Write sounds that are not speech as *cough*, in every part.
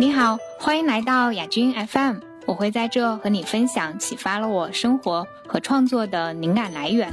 你好，欢迎来到雅君 FM，我会在这和你分享启发了我生活和创作的灵感来源。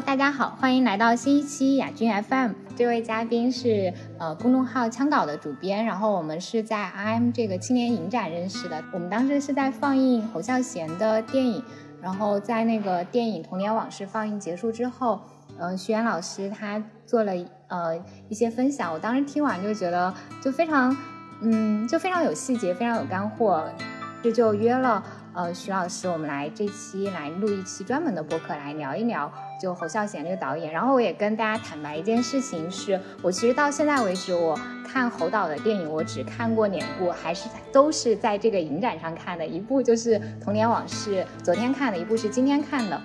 大家好，欢迎来到新一期亚军 FM。这位嘉宾是呃公众号枪稿的主编，然后我们是在 IM 这个青年影展认识的。我们当时是在放映侯孝贤的电影，然后在那个电影《童年往事》放映结束之后，呃徐岩老师他做了呃一些分享，我当时听完就觉得就非常嗯就非常有细节，非常有干货，这就约了。呃，徐老师，我们来这期来录一期专门的播客，来聊一聊就侯孝贤这个导演。然后我也跟大家坦白一件事情，是我其实到现在为止，我看侯导的电影，我只看过两部，还是都是在这个影展上看的。一部就是《童年往事》，昨天看的；一部是今天看的，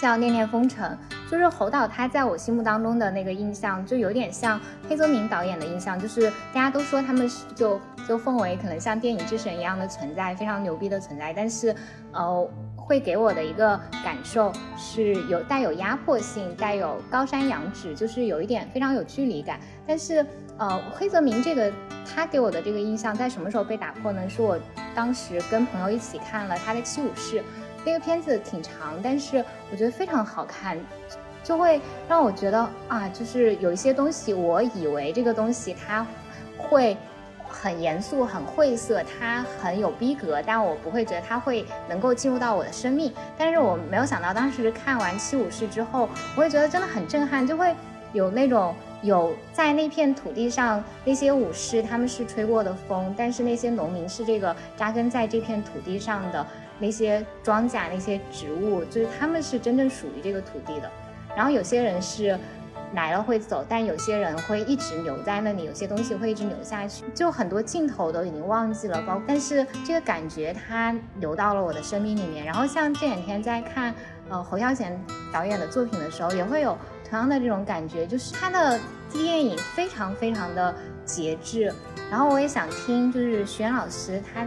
叫《恋恋风尘》。就是侯导他在我心目当中的那个印象，就有点像黑泽明导演的印象，就是大家都说他们是就就奉为可能像电影之神一样的存在，非常牛逼的存在。但是，呃，会给我的一个感受是有带有压迫性，带有高山仰止，就是有一点非常有距离感。但是，呃，黑泽明这个他给我的这个印象在什么时候被打破呢？是我当时跟朋友一起看了他的《七武士》。那个片子挺长，但是我觉得非常好看，就会让我觉得啊，就是有一些东西，我以为这个东西它会很严肃、很晦涩，它很有逼格，但我不会觉得它会能够进入到我的生命。但是我没有想到，当时看完《七武士》之后，我会觉得真的很震撼，就会有那种有在那片土地上那些武士他们是吹过的风，但是那些农民是这个扎根在这片土地上的。那些庄稼、那些植物，就是他们是真正属于这个土地的。然后有些人是来了会走，但有些人会一直留在那里，有些东西会一直留下去。就很多镜头都已经忘记了，包但是这个感觉它留到了我的生命里面。然后像这两天在看呃侯孝贤导演的作品的时候，也会有同样的这种感觉，就是他的电影非常非常的节制。然后我也想听，就是徐岩老师他。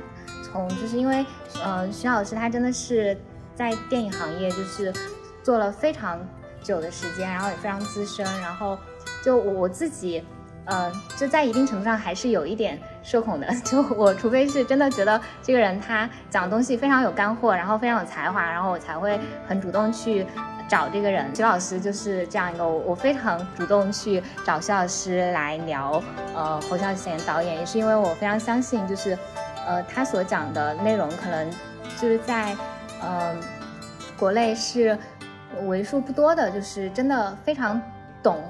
从就是因为，呃，徐老师他真的是在电影行业就是做了非常久的时间，然后也非常资深，然后就我我自己，呃，就在一定程度上还是有一点社恐的，*laughs* 就我除非是真的觉得这个人他讲东西非常有干货，然后非常有才华，然后我才会很主动去找这个人。徐老师就是这样一个，我我非常主动去找徐老师来聊，呃，侯孝贤导演，也是因为我非常相信就是。呃，他所讲的内容可能就是在，呃，国内是为数不多的，就是真的非常懂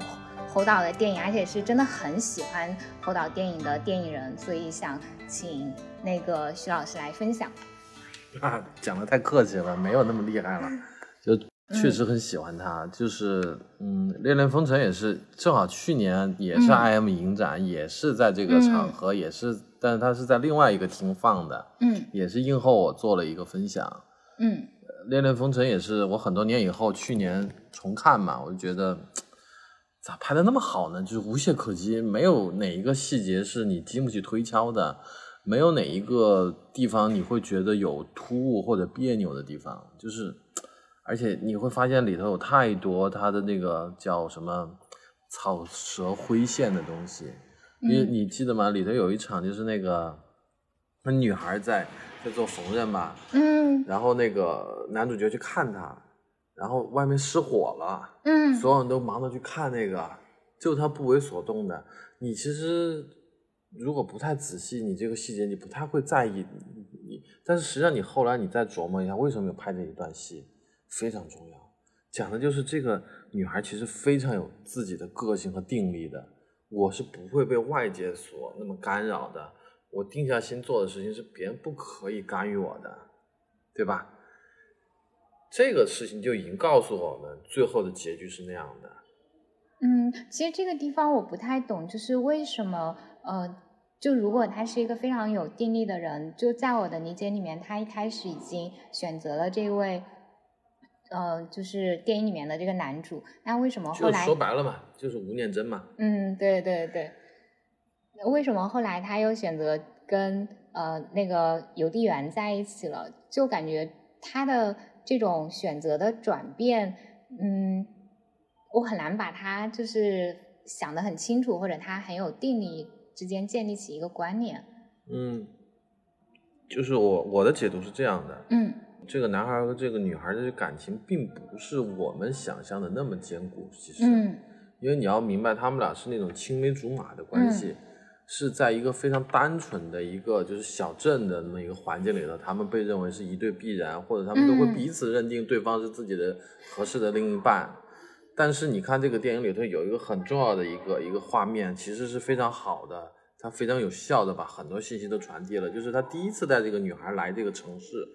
侯导的电影，而且是真的很喜欢侯导电影的电影人，所以想请那个徐老师来分享。啊，讲的太客气了，没有那么厉害了，*laughs* 就确实很喜欢他，就是嗯，《恋恋风尘》也是正好去年也是 I M 影展，也是在这个场合，也是。但是他是在另外一个厅放的，嗯，也是映后我做了一个分享，嗯，《恋恋风尘》也是我很多年以后去年重看嘛，我就觉得咋拍的那么好呢？就是无懈可击，没有哪一个细节是你经不起推敲的，没有哪一个地方你会觉得有突兀或者别扭的地方，就是，而且你会发现里头有太多他的那个叫什么草蛇灰线的东西。你你记得吗？里头有一场就是那个，那女孩在在做缝纫吧，嗯，然后那个男主角去看她，然后外面失火了，嗯，所有人都忙着去看那个，就他不为所动的。你其实如果不太仔细，你这个细节你不太会在意，你但是实际上你后来你再琢磨一下，为什么有拍这一段戏，非常重要，讲的就是这个女孩其实非常有自己的个性和定力的。我是不会被外界所那么干扰的。我定下心做的事情是别人不可以干预我的，对吧？这个事情就已经告诉我们，最后的结局是那样的。嗯，其实这个地方我不太懂，就是为什么呃，就如果他是一个非常有定力的人，就在我的理解里面，他一开始已经选择了这位。呃，就是电影里面的这个男主，那为什么后来说白了嘛，就是吴念真嘛。嗯，对对对。为什么后来他又选择跟呃那个邮递员在一起了？就感觉他的这种选择的转变，嗯，我很难把他就是想得很清楚，或者他很有定力之间建立起一个观念。嗯，就是我我的解读是这样的，嗯这个男孩和这个女孩的感情并不是我们想象的那么坚固，其实，嗯因为你要明白，他们俩是那种青梅竹马的关系，是在一个非常单纯的一个就是小镇的那么一个环境里头，他们被认为是一对必然，或者他们都会嗯彼此认定对方是自己的合适的另一半。但是你看这个电影里头有一个很重要的一个一个画面，其实是非常好的，它非常有效的把很多信息都传递了。就是他第一次带这个女孩来这个城市，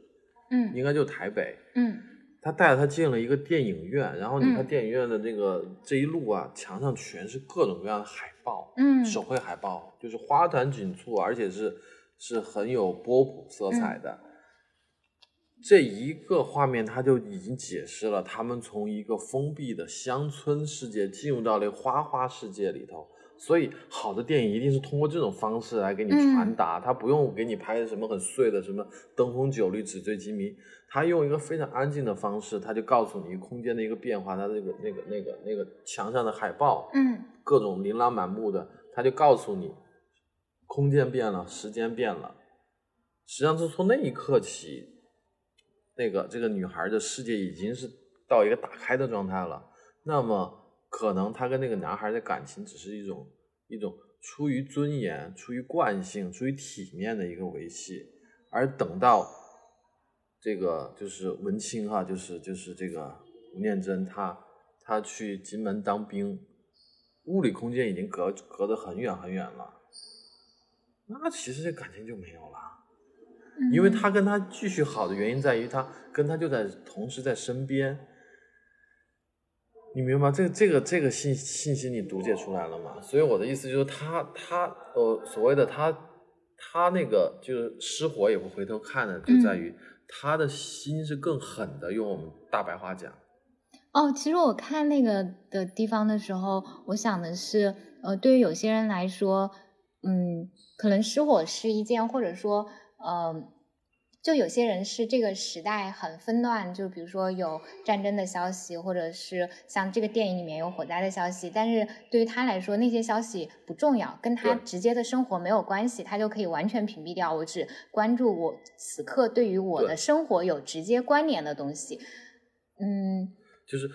嗯应该就是台北，嗯他带着他进了一个电影院，然后你看嗯电影院的这个、这一路啊，墙上全是各种各样的海报，嗯手绘海报，就是花团锦簇，而且是是很有波普色彩的。这一个画面，他就已经解释了他们从一个封闭的乡村世界进入到了花花世界里头。所以，好的电影一定是通过这种方式来给你传达，他不用给你拍什么很碎的什么灯红酒绿、纸醉金迷，他用一个非常安静的方式，他就告诉你空间的一个变化，他那个那个那个那个墙上的海报，嗯各种琳琅满目的，他就告诉你，空间变了，时间变了。实际上是从那一刻起，那个这个女孩的世界已经是到一个打开的状态了。那么可能她跟那个男孩的感情只是一种一种出于尊严、出于惯性、出于体面的一个维系，而等到这个就是文清哈，就是就是这个吴念真她她去金门当兵，物理空间已经隔隔得很远很远了，那其实这感情就没有了。嗯，因为他跟他继续好的原因在于他跟他就在同时在身边，你明白吗？这个这个这个信信息你读解出来了吗？所以我的意思就是他他呃所谓的他他那个就是失火也不回头看的，就在于他的心是更狠的，用我们大白话讲。哦，其实我看那个的地方的时候，我想的是，呃，对于有些人来说，嗯，可能失火是一件，或者说，呃，就有些人是这个时代很纷乱，就比如说有战争的消息，或者是像这个电影里面有火灾的消息，但是对于他来说，那些消息不重要，跟他直接的生活没有关系，他就可以完全屏蔽掉。我只关注我此刻对于我的生活有直接关联的东西。嗯，就是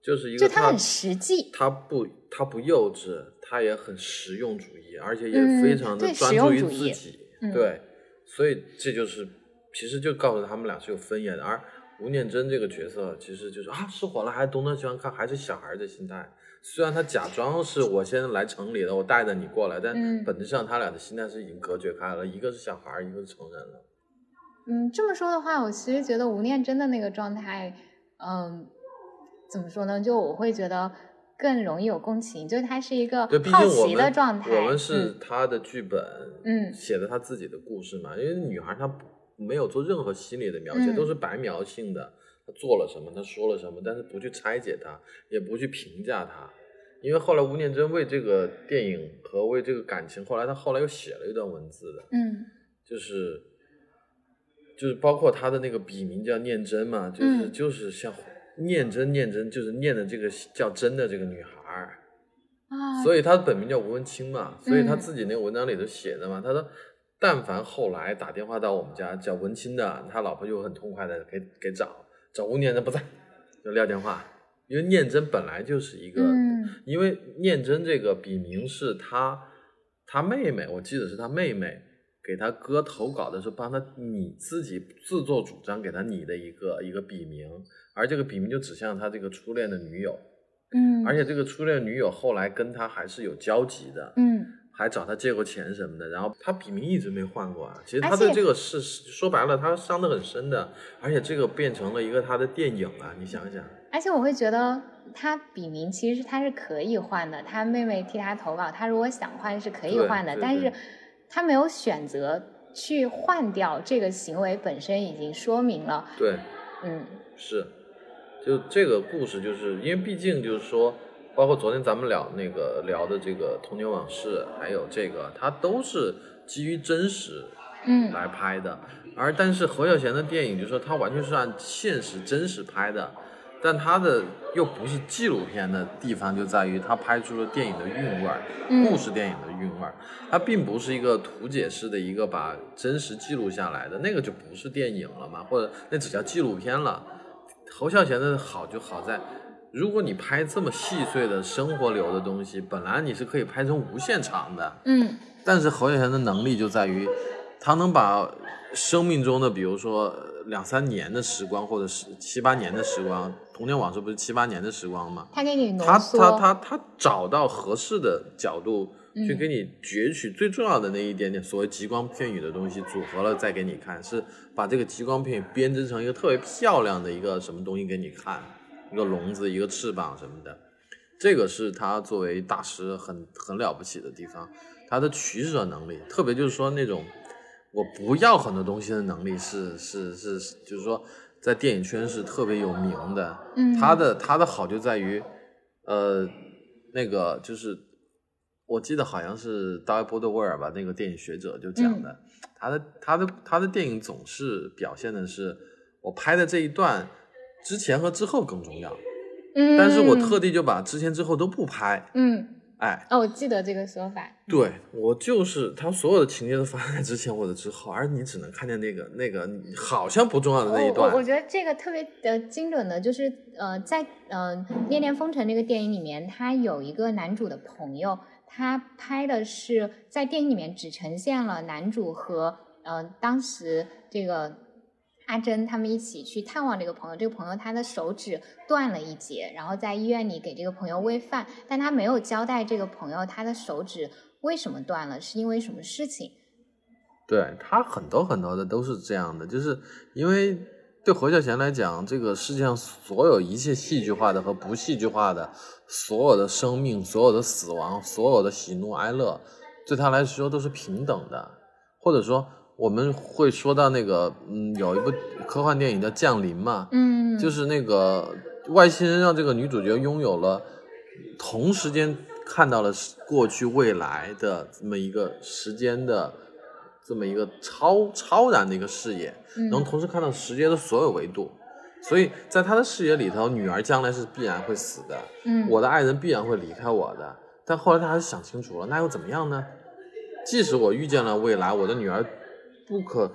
就是一个就他很实际。他不他不幼稚，他也很实用主义，而且也嗯非常的专注于自己。嗯对，所以这就是其实就告诉他们俩是有分野的。而吴念真这个角色其实就是啊，失火了还东张西望看，还是小孩的心态。虽然他假装是我先来城里的，我带着你过来，但嗯本质上他俩的心态是已经隔绝开了，一个是小孩，一个是成人了。嗯，这么说的话，我其实觉得吴念真的那个状态，嗯，怎么说呢？就我会觉得更容易有共情，就是他是一个好奇的状态。我们是他的剧本，嗯写的他自己的故事嘛。因为女孩她不没有做任何心理的描写，嗯都是白描性的。他做了什么，他说了什么，但是不去拆解他，也不去评价他。因为后来吴念真为这个电影和为这个感情，后来他后来又写了一段文字的，嗯就是就是包括他的那个笔名叫念真嘛，就是、嗯就是像念真念真，就是念的这个叫真的这个女孩儿。啊，所以他本名叫吴文清嘛，所以他嗯自己那个文章里头写的嘛，他说，但凡后来打电话到我们家叫文清的，他老婆就很痛快的给给找，找吴念真不在，就撂电话，因为念真本来就是一个，嗯因为念真这个笔名是他他妹妹，我记得是他妹妹给他哥投稿的时候帮他拟自己自作主张给他拟的一个一个笔名，而这个笔名就指向他这个初恋的女友。嗯，而且这个初恋女友后来跟他还是有交集的，嗯还找他借过钱什么的。然后他笔名一直没换过啊。其实他对这个是说白了，他伤得很深的。而且这个变成了一个他的电影啊，你想想，而且我会觉得他笔名其实他是可以换的，他妹妹替他投稿，他如果想换是可以换的，但是他没有选择去换掉这个行为本身已经说明了，对，嗯是，就这个故事，就是因为毕竟就是说，包括昨天咱们聊那个聊的这个童年往事，还有这个，它都是基于真实嗯来拍的。而但是侯孝贤的电影，就是说他完全是按现实真实拍的，但他的又不是纪录片的地方就在于他拍出了电影的韵味儿，嗯故事电影的韵味儿。它并不是一个图解式的一个把真实记录下来的，那个就不是电影了嘛，或者那只叫纪录片了。侯孝贤的好就好在，如果你拍这么细碎的生活流的东西，本来你是可以拍成无限长的，嗯。但是侯孝贤的能力就在于，他能把生命中的，比如说呃两三年的时光，或者是七八年的时光，童年往事不是七八年的时光吗？他给你浓他缩，他他他找到合适的角度嗯。去给你攫取最重要的那一点点所谓极光片语的东西，组合了再给你看，是把这个极光片语编织成一个特别漂亮的一个什么东西给你看，一个笼子，一个翅膀什么的。这个是他作为大师很很了不起的地方，他的取舍能力，特别就是说那种我不要很多东西的能力是是是，是就是说在电影圈是特别有名的。嗯他的他的好就在于，呃，那个就是我记得好像是大卫波德威尔吧，那个电影学者就讲的，嗯他的他的他的电影总是表现的是我拍的这一段之前和之后更重要，嗯，但是我特地就把之前之后都不拍，嗯。哎，哦，我记得这个说法，对我就是他所有的情节都发生在之前或者之后，而你只能看见那个那个好像不重要的那一段。我我我觉得这个特别的精准的，就是呃，在呃《恋恋风尘》这个电影里面，他有一个男主的朋友，他拍的是在电影里面只呈现了男主和呃当时这个阿珍他们一起去探望这个朋友，这个朋友他的手指断了一截，然后在医院里给这个朋友喂饭，但他没有交代这个朋友他的手指为什么断了，是因为什么事情。对他很多很多的都是这样的，就是因为对何孝贤来讲，这个世界上所有一切戏剧化的和不戏剧化的，所有的生命、所有的死亡、所有的喜怒哀乐，对他来说都是平等的，或者说我们会说到那个，嗯，有一部科幻电影叫《降临》嘛，嗯，就是那个外星人让这个女主角拥有了同时间看到了过去未来的这么一个时间的这么一个超超然的一个视野，嗯能同时看到时间的所有维度。所以在他的视野里头，女儿将来是必然会死的，嗯我的爱人必然会离开我的。但后来他还是想清楚了，那又怎么样呢？即使我遇见了未来，我的女儿不可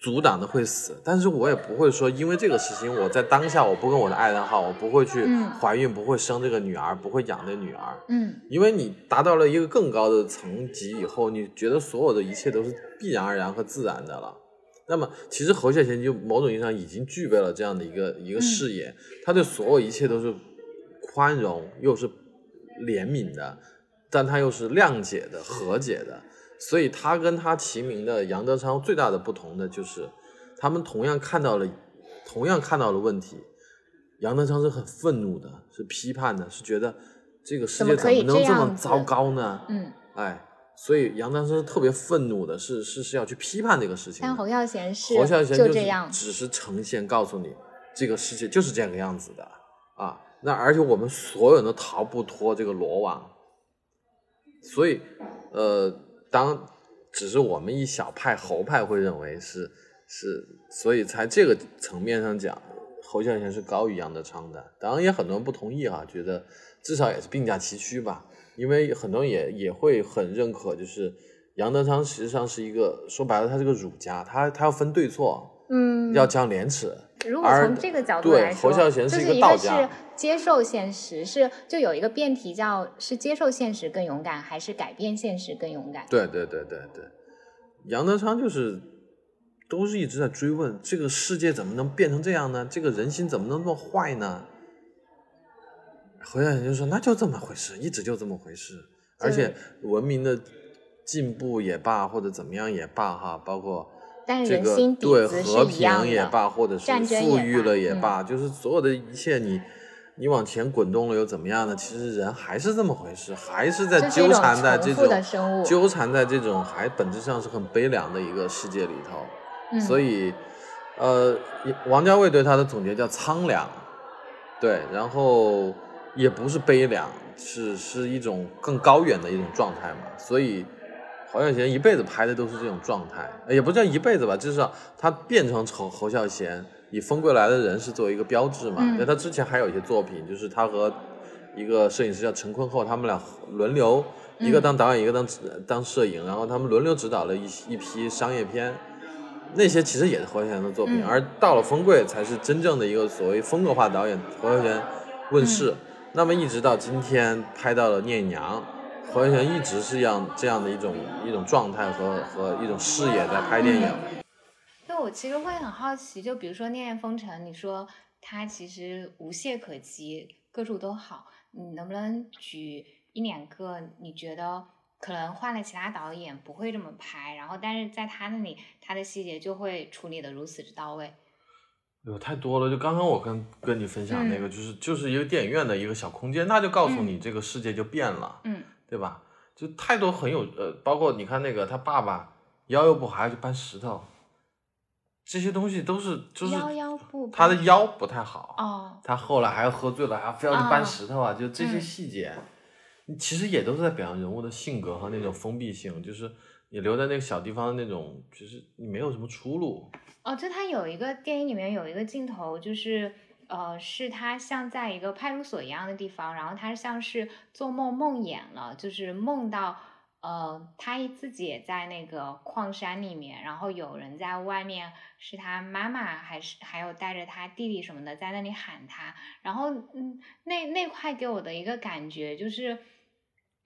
阻挡的会死，但是我也不会说因为这个事情，我在当下我不跟我的爱人好，我不会去嗯怀孕，不会生这个女儿，不会养这女儿。嗯因为你达到了一个更高的层级以后，你觉得所有的一切都是必然而然和自然的了。那么，其实侯孝贤就某种意义上已经具备了这样的一个一个视野，他对所有一切都是宽容，又是怜悯的，但他又是谅解的、和解的。所以，他跟他齐名的杨德昌最大的不同的就是，他们同样看到了，同样看到了问题。杨德昌是很愤怒的，是批判的，是觉得这个世界怎怎么能这么糟糕呢？嗯，哎，所以杨德昌是特别愤怒的，是是是要去批判这个事情的。但侯孝贤是侯孝贤就是这样，只是呈现告诉你，这个世界就是这个样子的啊。那而且我们所有人都逃不脱这个罗网，所以呃，当只是我们一小派侯派会认为是是，所以在这个层面上讲，侯孝贤是高于杨德昌的。当然也很多人不同意啊、觉得至少也是并驾齐驱吧。因为很多人也也会很认可，就是杨德昌实际上是一个说白了，他是个儒家，他他要分对错，嗯，要讲廉耻。如果从这个角度对来说，侯孝贤就是一一个道家是接受现实，是就有一个辩题叫是接受现实更勇敢，还是改变现实更勇敢？对对对对对，杨德昌就是都是一直在追问这个世界怎么能变成这样呢？这个人心怎么能那么坏呢？侯孝贤就说那就这么回事，一直就这么回事，而且文明的进步也罢，或者怎么样也罢，哈，包括。这个人心底对和。平也罢，或者是富裕了也罢，就是所有的一切你，你往前滚动了又怎么样呢？其实人还是这么回事，还是在纠缠在这种纠缠在这种还本质上是很悲凉的一个世界里头。嗯所以，呃，王家卫对他的总结叫苍凉，对，然后也不是悲凉，是是一种更高远的一种状态嘛，所以侯孝贤一辈子拍的都是这种状态，也不叫一辈子吧，至少他变成侯侯孝贤，以《风归来的人》是作为一个标志嘛。那他之前还有一些作品，就是他和一个摄影师叫陈坤厚，他们俩轮流，一个当导演，一个当当摄影，然后他们轮流指导了一一批商业片，那些其实也是侯孝贤的作品，而到了《风贵》才是真正的一个所谓风格化导演侯孝贤问世。那么一直到今天拍到了《聂娘》，侯孝贤一直是样这样的一种一种状态和和一种视野在拍电影。就我其实会很好奇，就比如说《烈焰风尘》，你说他其实无懈可击，各处都好，你能不能举一两个你觉得可能换了其他导演不会这么拍，然后但是在他那里他的细节就会处理的如此之到位？有太多了，就刚刚我跟跟你分享那个，就是就是一个电影院的一个小空间，那就告诉你这个世界就变了，嗯，对吧？就太多很有呃，包括你看那个他爸爸腰又不好，还要去搬石头，这些东西都是就是腰腰不他的腰不太好，哦，他后来还要喝醉了，还要非要去搬石头啊，就这些细节，其实也都是在表扬人物的性格和那种封闭性，就是你留在那个小地方的那种，就是你没有什么出路。哦，就他有一个电影里面有一个镜头，就是呃，是他像在一个派出所一样的地方，然后他像是做梦梦魇了，就是梦到呃他自己也在那个矿山里面，然后有人在外面，是他妈妈还是还有带着他弟弟什么的在那里喊他，然后嗯那那块给我的一个感觉就是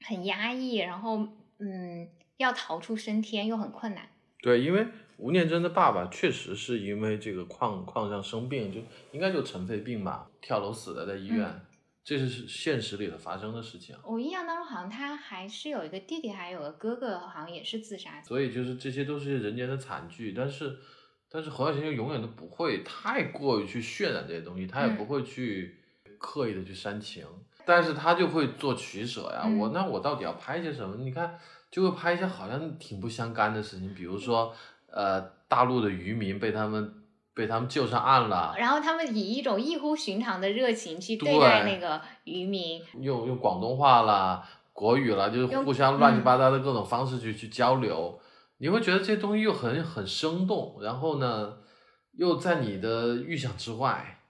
很压抑，然后嗯要逃出升天又很困难。对，因为。吴念真的爸爸确实是因为这个矿矿上生病，就应该就尘肺病吧，跳楼死的，在医院，这是现实里的发生的事情。我印象当中好像他还是有一个弟弟，还有个哥哥，好像也是自杀。所以就是这些都是人间的惨剧，但是但是侯孝贤就永远都不会太过于去渲染这些东西，他也不会去刻意的去煽情，但是他就会做取舍呀。我那我到底要拍些什么？你看就会拍一些好像挺不相干的事情，比如说。呃，大陆的渔民被他们被他们救上岸了，然后他们以一种异乎寻常的热情去对待那个渔民，用用广东话啦、国语啦，就是互相乱七八糟的各种方式去去交流，你会觉得这些东西又很很生动，然后呢，又在你的预想之外，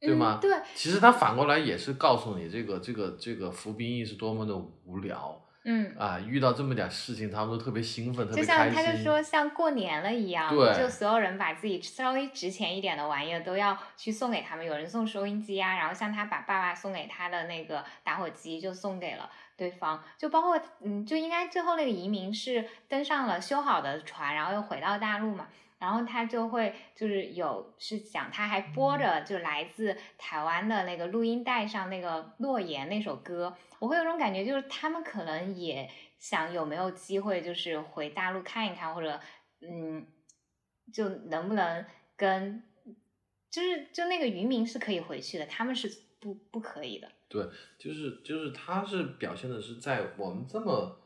对吗？对，其实他反过来也是告诉你，这个这个这个服兵役是多么的无聊。嗯啊，遇到这么点事情，他们都特别兴奋，特别开心。就像他就说像过年了一样，就所有人把自己稍微值钱一点的玩意儿都要去送给他们。有人送收音机啊，然后像他把爸爸送给他的那个打火机就送给了对方。就包括嗯，就应该最后那个移民是登上了修好的船，然后又回到大陆嘛。然后他就会就是有是讲他还播着就来自台湾的那个录音带上那个诺言那首歌。我会有种感觉，就是他们可能也想有没有机会，就是回大陆看一看，或者嗯，就能不能跟，就是就那个渔民是可以回去的，他们是不不可以的。对，就是就是他是表现的是在我们这么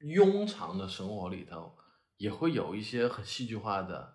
庸常的生活里头，也会有一些很戏剧化的，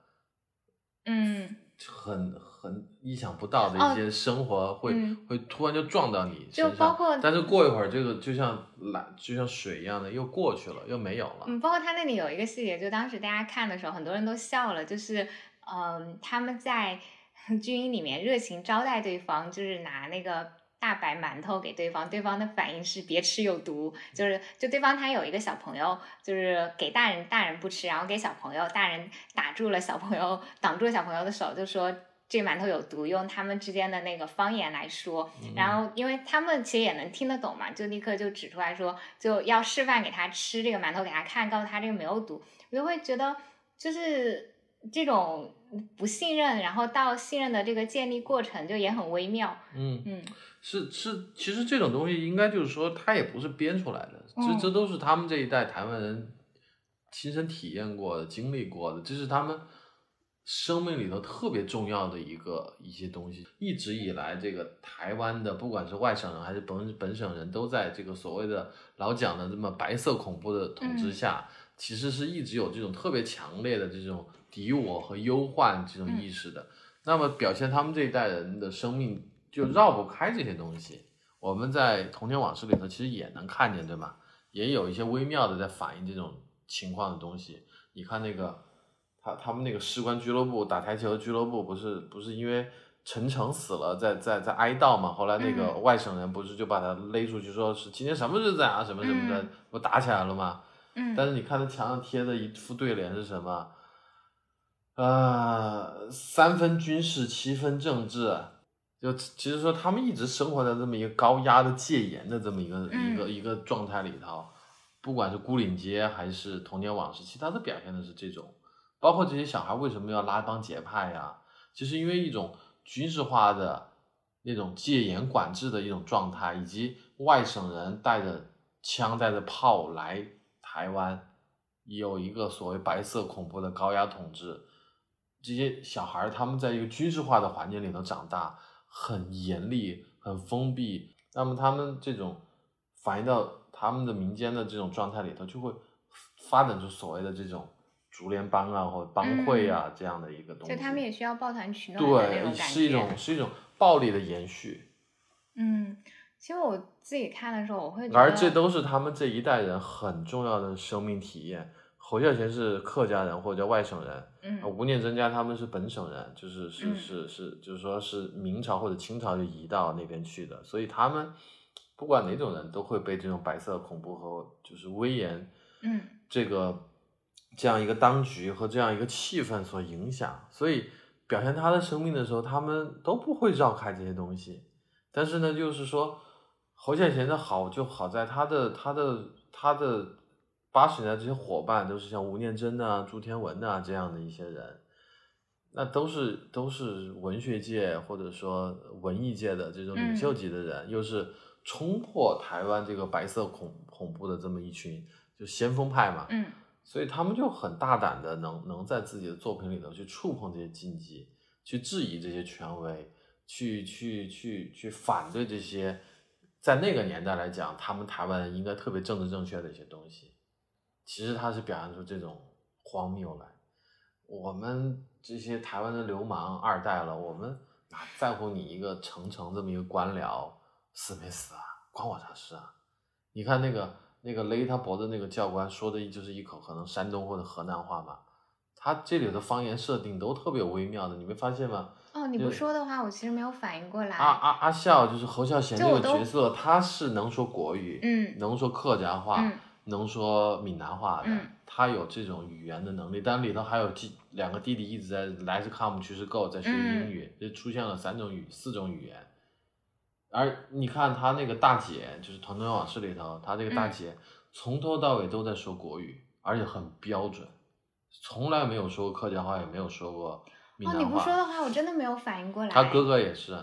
嗯。很很意想不到的一些生活会会突然就撞到你身上，但是过一会儿这个就像来就像水一样的又过去了，又没有了。嗯，包括他那里有一个细节，就当时大家看的时候，很多人都笑了，就是嗯，他们在 *laughs* 军营里面热情招待对方，就是拿那个。大白馒头给对方，对方的反应是别吃有毒，就是就对方他有一个小朋友，就是给大人，大人不吃，然后给小朋友，大人打住了小朋友，挡住了小朋友的手，就说这馒头有毒，用他们之间的那个方言来说，然后因为他们其实也能听得懂嘛，就立刻就指出来说，就要示范给他吃这个馒头给他看，告诉他这个没有毒，我就会觉得就是这种不信任，然后到信任的这个建立过程就也很微妙，嗯嗯。是是，其实这种东西应该就是说，它也不是编出来的，这这都是他们这一代台湾人亲身体验过的、经历过的，这是他们生命里头特别重要的一个一些东西。一直以来，这个台湾的不管是外省人还是本本省人都在这个所谓的老蒋的这么白色恐怖的统治下，其实是一直有这种特别强烈的这种敌我和忧患这种意识的。那么表现他们这一代人的生命。就绕不开这些东西，我们在童年往事里头其实也能看见，对吗？也有一些微妙的在反映这种情况的东西。你看那个他他们那个士官俱乐部打台球俱乐部，不是不是因为陈诚死了，在在在哀悼嘛？后来那个外省人不是就把他勒出去，说是今天什么日子啊，什么什么的，不打起来了吗？嗯，但是你看他墙上贴的一副对联是什么？呃，三分军事，七分政治。就其实说，他们一直生活在这么一个高压的戒严的这么一个一个一个状态里头，不管是孤岭街还是童年往事，其他都表现的是这种。包括这些小孩为什么要拉帮结派呀？就是因为一种军事化的那种戒严管制的一种状态，以及外省人带着枪带着炮来台湾，有一个所谓白色恐怖的高压统治，这些小孩他们在一个军事化的环境里头长大。很严厉，很封闭，那么他们这种反映到他们的民间的这种状态里头，就会发展出所谓的这种竹联帮啊，或者帮会啊这样的一个东西。就他们也需要抱团取暖。对，是一种是一种暴力的延续。嗯，其实我自己看的时候，我会觉得，而这都是他们这一代人很重要的生命体验。侯孝贤是客家人或者叫外省人，嗯，吴念真家他们是本省人，就是是是是，就是说是明朝或者清朝就移到那边去的，所以他们不管哪种人都会被这种白色恐怖和就是威严，嗯，这个这样一个当局和这样一个气氛所影响，所以表现他的生命的时候，他们都不会绕开这些东西。但是呢，就是说侯孝贤的好就好在他的他的他的。八十年代这些伙伴都是像吴念真啊、朱天文啊这样的一些人，那都是都是文学界或者说文艺界的这种领袖级的人，又是冲破台湾这个白色恐恐怖的这么一群就先锋派嘛，嗯，所以他们就很大胆的能能在自己的作品里头去触碰这些禁忌，去质疑这些权威，去去去去反对这些在那个年代来讲，他们台湾人应该特别政治正确的一些东西。其实他是表现出这种荒谬来，我们这些台湾的流氓二代了，我们哪在乎你一个程程这么一个官僚死没死啊？关我啥事啊？你看那个那个勒他脖子那个教官说的就是一口可能山东或者河南话嘛，他这里的方言设定都特别微妙的，你没发现吗？哦，你不说的话，我其实没有反应过来。阿阿阿笑就是侯孝贤这个角色，他是能说国语，嗯，能说客家话。能说闽南话的，他有这种语言的能力，但里头还有弟两个弟弟一直在来自 come 去是 go 在学英语，就出现了三种语四种语言。而你看他那个大姐，就是《团团往事》里头，他这个大姐从头到尾都在说国语，而且很标准，从来没有说过客家话，也没有说过闽南话。哦，你不说的话，我真的没有反应过来。他哥哥也是。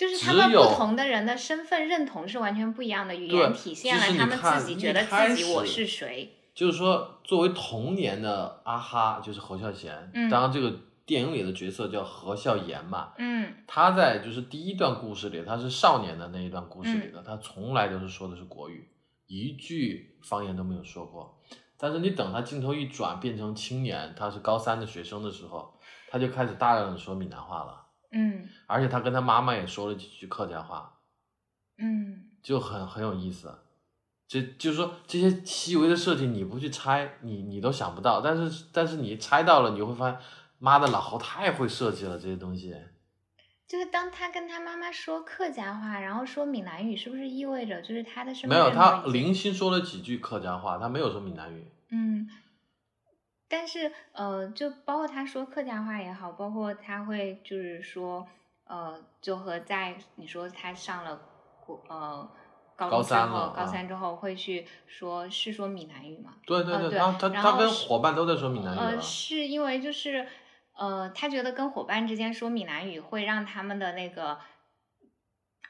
就是他们不同的人的身份认同是完全不一样的，语言体现了他们自己觉得自己我是谁。就是说，作为童年的阿哈，就是侯孝贤，当然这个电影里的角色叫何孝言嘛，嗯，他在就是第一段故事里，他是少年的那一段故事里的，他从来都是说的是国语，一句方言都没有说过。但是你等他镜头一转变成青年，他是高三的学生的时候，他就开始大量的说闽南话了。嗯，而且他跟他妈妈也说了几句客家话，嗯，就很很有意思。这就是说这些细微的设计，你不去猜，你你都想不到。但是但是你猜到了，你会发现，妈的，老侯太会设计了这些东西。就是当他跟他妈妈说客家话，然后说闽南语，是不是意味着就是他的身没有，他零星说了几句客家话，他没有说闽南语。嗯。但是，呃，就包括他说客家话也好，包括他会就是说，呃，就和在你说他上了国呃高中之后，高三之后会去说是说闽南语嘛？对对对，他他他跟伙伴都在说闽南语呃，是因为就是呃，他觉得跟伙伴之间说闽南语会让他们的那个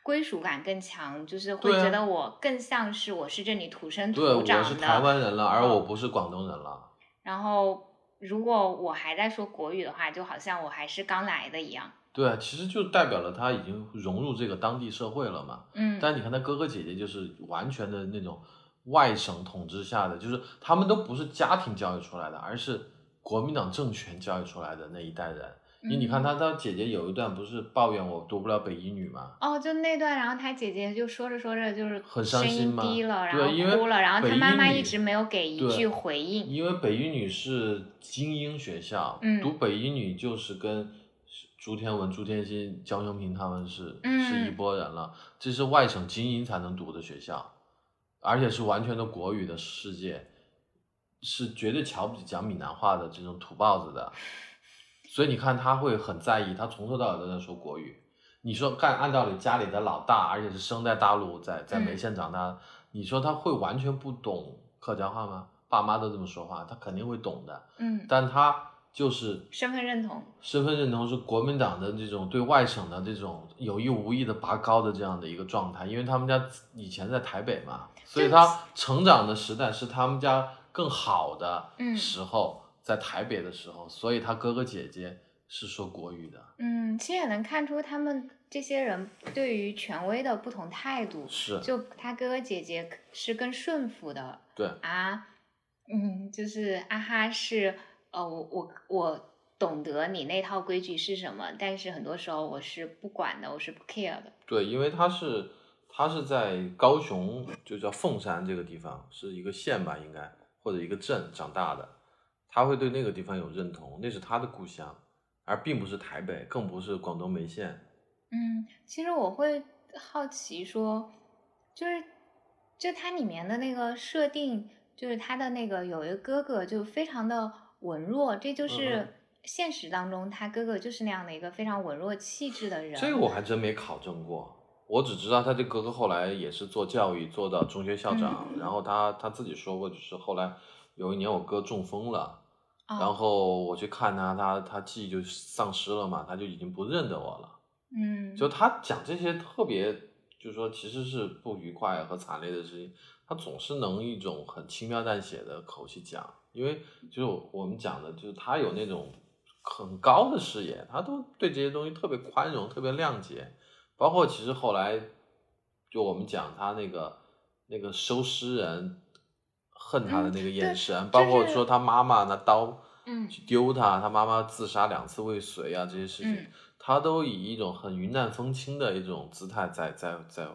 归属感更强，就是会觉得我更像是我是这里土生土长的，我是台湾人了，而我不是广东人了。然后，如果我还在说国语的话，就好像我还是刚来的一样。对，其实就代表了他已经融入这个当地社会了嘛。嗯。但你看他哥哥姐姐，就是完全的那种外省统治下的，就是他们都不是家庭教育出来的，而是国民党政权教育出来的那一代人，你你看他他姐姐有一段不是抱怨我读不了北医女吗？哦，就那段，然后他姐姐就说着说着就是很伤心吗低了，然后哭了，然后他妈妈一直没有给一句回应。因为北医女是精英学校，嗯读北医女就是跟朱天文、朱天心、江雄平他们是、嗯是一拨人了，这是外省精英才能读的学校，而且是完全的国语的世界，是绝对瞧不起讲闽南话的这种土包子的，所以你看他会很在意，他从头到尾都在说国语。你说干按道理家里的老大，而且是生在大陆，在在梅县长大，你说他会完全不懂客家话吗？爸妈都这么说话，他肯定会懂的。嗯，但他就是身份认同。身份认同是国民党的这种对外省的这种有意无意的拔高的这样的一个状态，因为他们家以前在台北嘛，所以他成长的时代是他们家更好的嗯时候，在台北的时候，所以他哥哥姐姐是说国语的，嗯，其实也能看出他们这些人对于权威的不同态度。是就他哥哥姐姐是更顺服的对，啊，嗯，就是阿哈是呃，我我我懂得你那套规矩是什么，但是很多时候我是不管的，我是不 care 的。对，因为他是他是在高雄，就叫凤山这个地方，是一个县吧，应该或者一个镇长大的，他会对那个地方有认同，那是他的故乡，而并不是台北，更不是广东梅县。嗯，其实我会好奇说，就是就它里面的那个设定，就是他的那个有一个哥哥就非常的文弱，这就嗯是现实当中他哥哥就是那样的一个非常文弱气质的人。这个我还真没考证过，我只知道他这哥哥后来也是做教育，做到中学校长，嗯然后他他自己说过，就是后来有一年我哥中风了。哦然后我去看他，他他记忆就丧失了嘛，他就已经不认得我了。嗯，就他讲这些特别，就是说其实是不愉快和惨烈的事情，他总是能一种很轻描淡写的口气讲，因为就是我们讲的，就是他有那种很高的视野，他都对这些东西特别宽容，特别谅解。包括其实后来，就我们讲他那个那个收尸人恨他的那个眼神，就包括说他妈妈拿刀嗯去丢他，他妈妈自杀两次未遂啊，这些事情，嗯他都以一种很云淡风轻的一种姿态在在在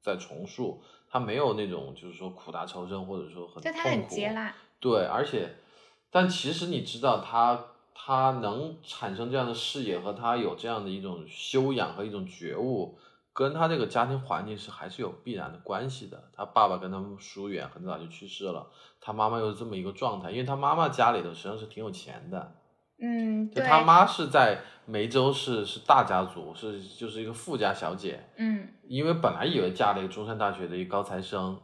在重述，他没有那种就是说苦大仇深或者说很就他痛苦很接纳。对，而且，但其实你知道他，他能产生这样的视野和他有这样的一种修养和一种觉悟，跟他这个家庭环境是还是有必然的关系的。他爸爸跟他们疏远，很早就去世了，他妈妈又是这么一个状态，因为他妈妈家里头实际上是挺有钱的，嗯，对，就他妈是在梅州市是大家族，是就是一个富家小姐，嗯，因为本来以为嫁了一个中山大学的一个高材生。啊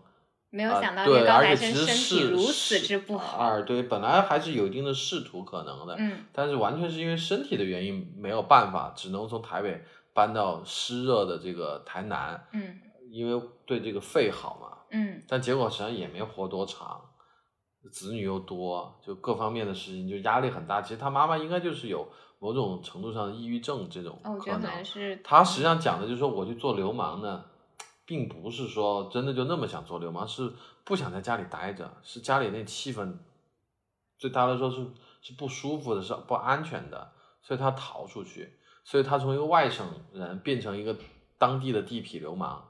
没有想到对，而且身体其实是如此之不好。啊，对，本来还是有一定的仕途可能的，嗯但是完全是因为身体的原因没有办法，只能从台北搬到湿热的这个台南，嗯因为对这个肺好嘛。嗯但结果实际上也没活多长，子女又多，就各方面的事情就压力很大。其实他妈妈应该就是有某种程度上的抑郁症这种可能他实际上讲的就是说，我去做流氓呢，并不是说真的就那么想做流氓，是不想在家里待着，是家里那气氛对他来说是是不舒服的，是不安全的，所以他逃出去，所以他从一个外省人变成一个当地的地痞流氓，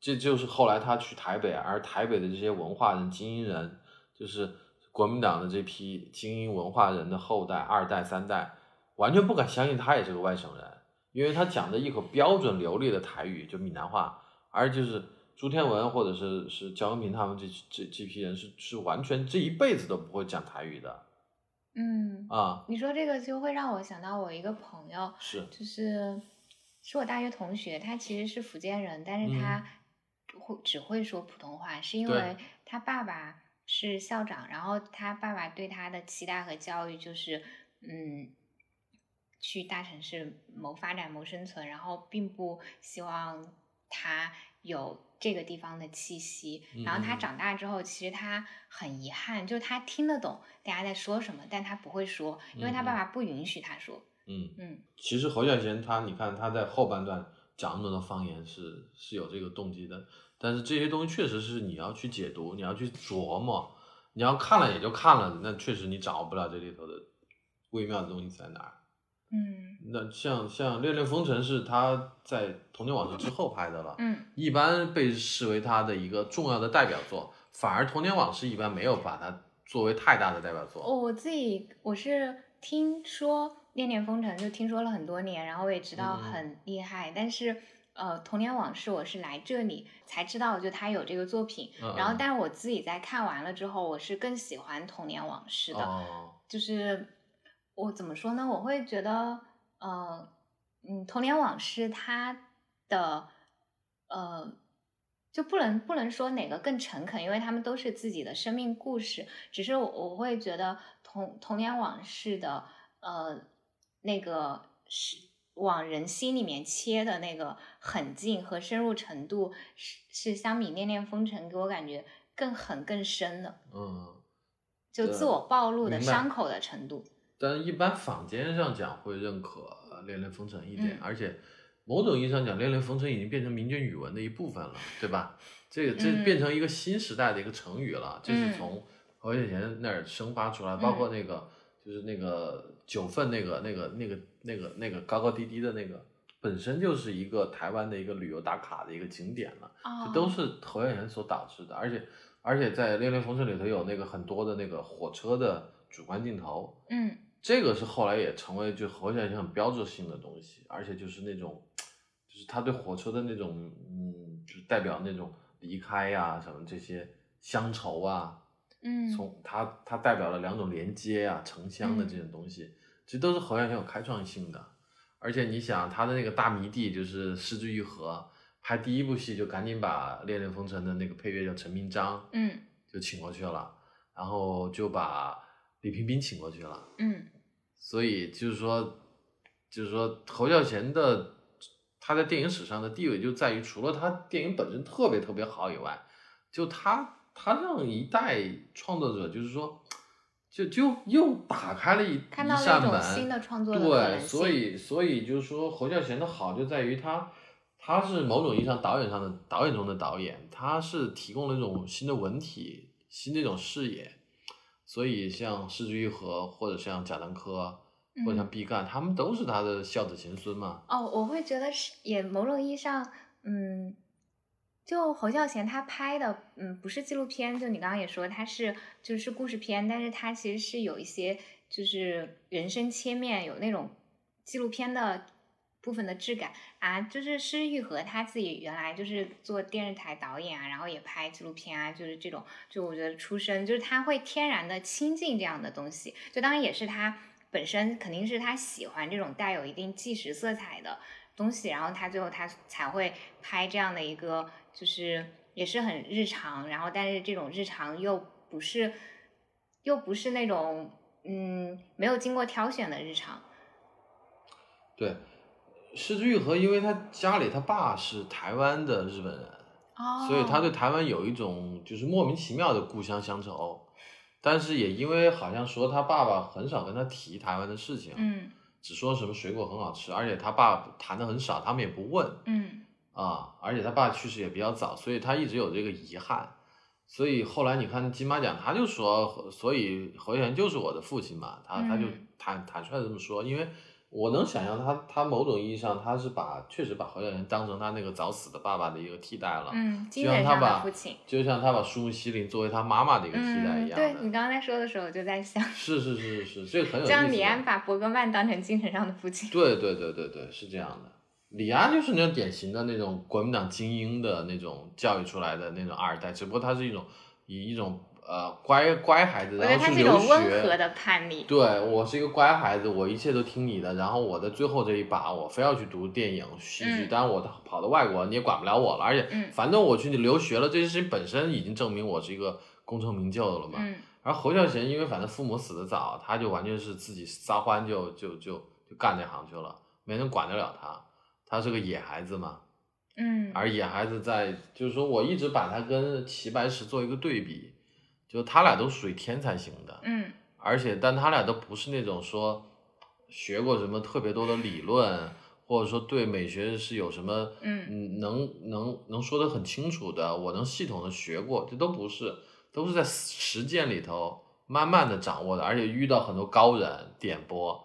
这就是后来他去台北，而台北的这些文化人、精英人，就是国民党的这批精英文化人的后代、二代、三代，完全不敢相信他也是个外省人，因为他讲的一口标准流利的台语，就闽南话，而就是朱天文或者是是焦恩平他们这这这批人是是完全这一辈子都不会讲台语的嗯，啊，你说这个就会让我想到我一个朋友，是就是是我大学同学，他其实是福建人，但是他会只会说普通话，是因为他爸爸是校长，然后他爸爸对他的期待和教育就是，嗯，去大城市谋发展、谋生存，然后并不希望他有这个地方的气息。然后他嗯长大之后，其实他很遗憾，就是他听得懂大家在说什么，但他不会说，因为他爸爸不允许他说。嗯。嗯其实侯孝贤他，你看他在后半段讲那么多方言是是有这个动机的，但是这些东西确实是你要去解读，你要去琢磨，你要看了也就看了，那确实你掌握不了这里头的微妙的东西在哪儿。嗯。那像像《恋恋风尘》是他在《童年往事》之后拍的了，嗯。一般被视为他的一个重要的代表作，反而《童年往事》一般没有把它作为太大的代表作。哦我自己我是听说《恋恋风尘》就听说了很多年，然后我也知道嗯。很厉害，但是呃，《童年往事》我是来这里才知道，就他有这个作品，嗯然后嗯。但是我自己在看完了之后，我是更喜欢《童年往事》的，哦，就是我怎么说呢？我会觉得，呃，嗯，《童年往事》它的呃，就不能不能说哪个更诚恳，因为他们都是自己的生命故事。只是我我会觉得童童年往事的呃那个是往人心里面切的那个狠劲和深入程度是是相比《恋恋风尘》给我感觉更狠更深的，嗯，就自我暴露的伤口的程度。但一般坊间上讲会认可《恋恋风尘》一点，嗯。而且某种意义上讲，《恋恋风尘》已经变成民间语文的一部分了，对吧？这个这嗯变成一个新时代的一个成语了，就是嗯。从侯孝贤那儿生发出来，包括那个就是那个九份那个那个那个那个那个高高低低的那个，本身就是一个台湾的一个旅游打卡的一个景点了。哦。这都是侯孝贤所导致的，而且而且在《恋恋风尘》里头有那个很多的那个火车的主观镜头，嗯这个是后来也成为就侯孝贤很标志性的东西，而且就是那种，就是他对火车的那种，嗯，就是代表那种离开呀、什么这些乡愁啊，嗯，从他他代表了两种连接啊、城乡的这种东西，其实都是侯孝贤有开创性的。而且你想他的那个大迷弟就是失之愈合，拍第一部戏就赶紧把《恋恋风尘》的那个配乐叫陈明章嗯。就请过去了，然后就把李冰冰请过去了。嗯所以就是说，就是说侯孝贤的他在电影史上的地位就在于，除了他电影本身特别特别好以外，就他他让一代创作者就是说，就就又打开了一看到了一一扇门，种新的创作的对，所以所以就是说侯孝贤的好就在于他。他是某种意义上导演上的导演中的导演，他是提供了一种新的文体、新的一种视野，所以像施之愈合或者像贾樟柯或者像嗯毕赣，他们都是他的孝子贤孙嘛。哦，我会觉得是也某种意义上，嗯，就侯孝贤他拍的，嗯，不是纪录片，就你刚刚也说他是就是故事片，但是他其实是有一些就是人生切面，有那种纪录片的部分的质感啊。就是施玉和他自己原来就是做电视台导演啊，然后也拍纪录片啊，就是这种，就我觉得出身就是他会天然的亲近这样的东西，就当然也是他本身肯定是他喜欢这种带有一定纪实色彩的东西，然后他最后他才会拍这样的一个，就是也是很日常，然后但是这种日常又不是又不是那种嗯没有经过挑选的日常，对，施之愈合，因为他家里他爸是台湾的日本人，哦所以他对台湾有一种就是莫名其妙的故乡乡愁。但是也因为好像说他爸爸很少跟他提台湾的事情，嗯只说什么水果很好吃，而且他爸谈的很少，他们也不问。嗯啊，而且他爸去世也比较早，所以他一直有这个遗憾。所以后来你看金马奖，他就说，所以侯孝贤就是我的父亲嘛，他他就嗯坦坦率的这么说，因为我能想象他他某种意义上他是把确实把侯孝贤当成他那个早死的爸爸的一个替代了，嗯，就像他把父亲，就像他把苏木西林作为他妈妈的一个替代一嗯，样的，对你刚才说的时候，我就在想，是是是是是，这个很有意这思的。样李安把伯格曼当成精神上的父亲，对对对对对，是这样的。李安就是那种典型的那种国民党精英的那种教育出来的那种二代，只不过他是一种以一种呃乖乖孩子，然后去留他是一种温和学。的叛逆，对我是一个乖孩子，我一切都听你的，然后我的最后这一把，我非要去读电影、戏剧，嗯当然我跑到外国你也管不了我了，而且嗯反正我去留学了，这件事情本身已经证明我是一个功成名就的了嘛。嗯而侯孝贤因为反正父母死的早，他就完全是自己撒欢就就就就干这行去了，没人管得了他。他是个野孩子嘛，嗯而野孩子在就是说我一直把他跟齐白石做一个对比，就他俩都属于天才型的，嗯。而且但他俩都不是那种说学过什么特别多的理论，或者说对美学是有什么嗯。嗯能能能说得很清楚的，我能系统的学过，这都不是，都是在实践里头慢慢的掌握的，而且遇到很多高人点拨。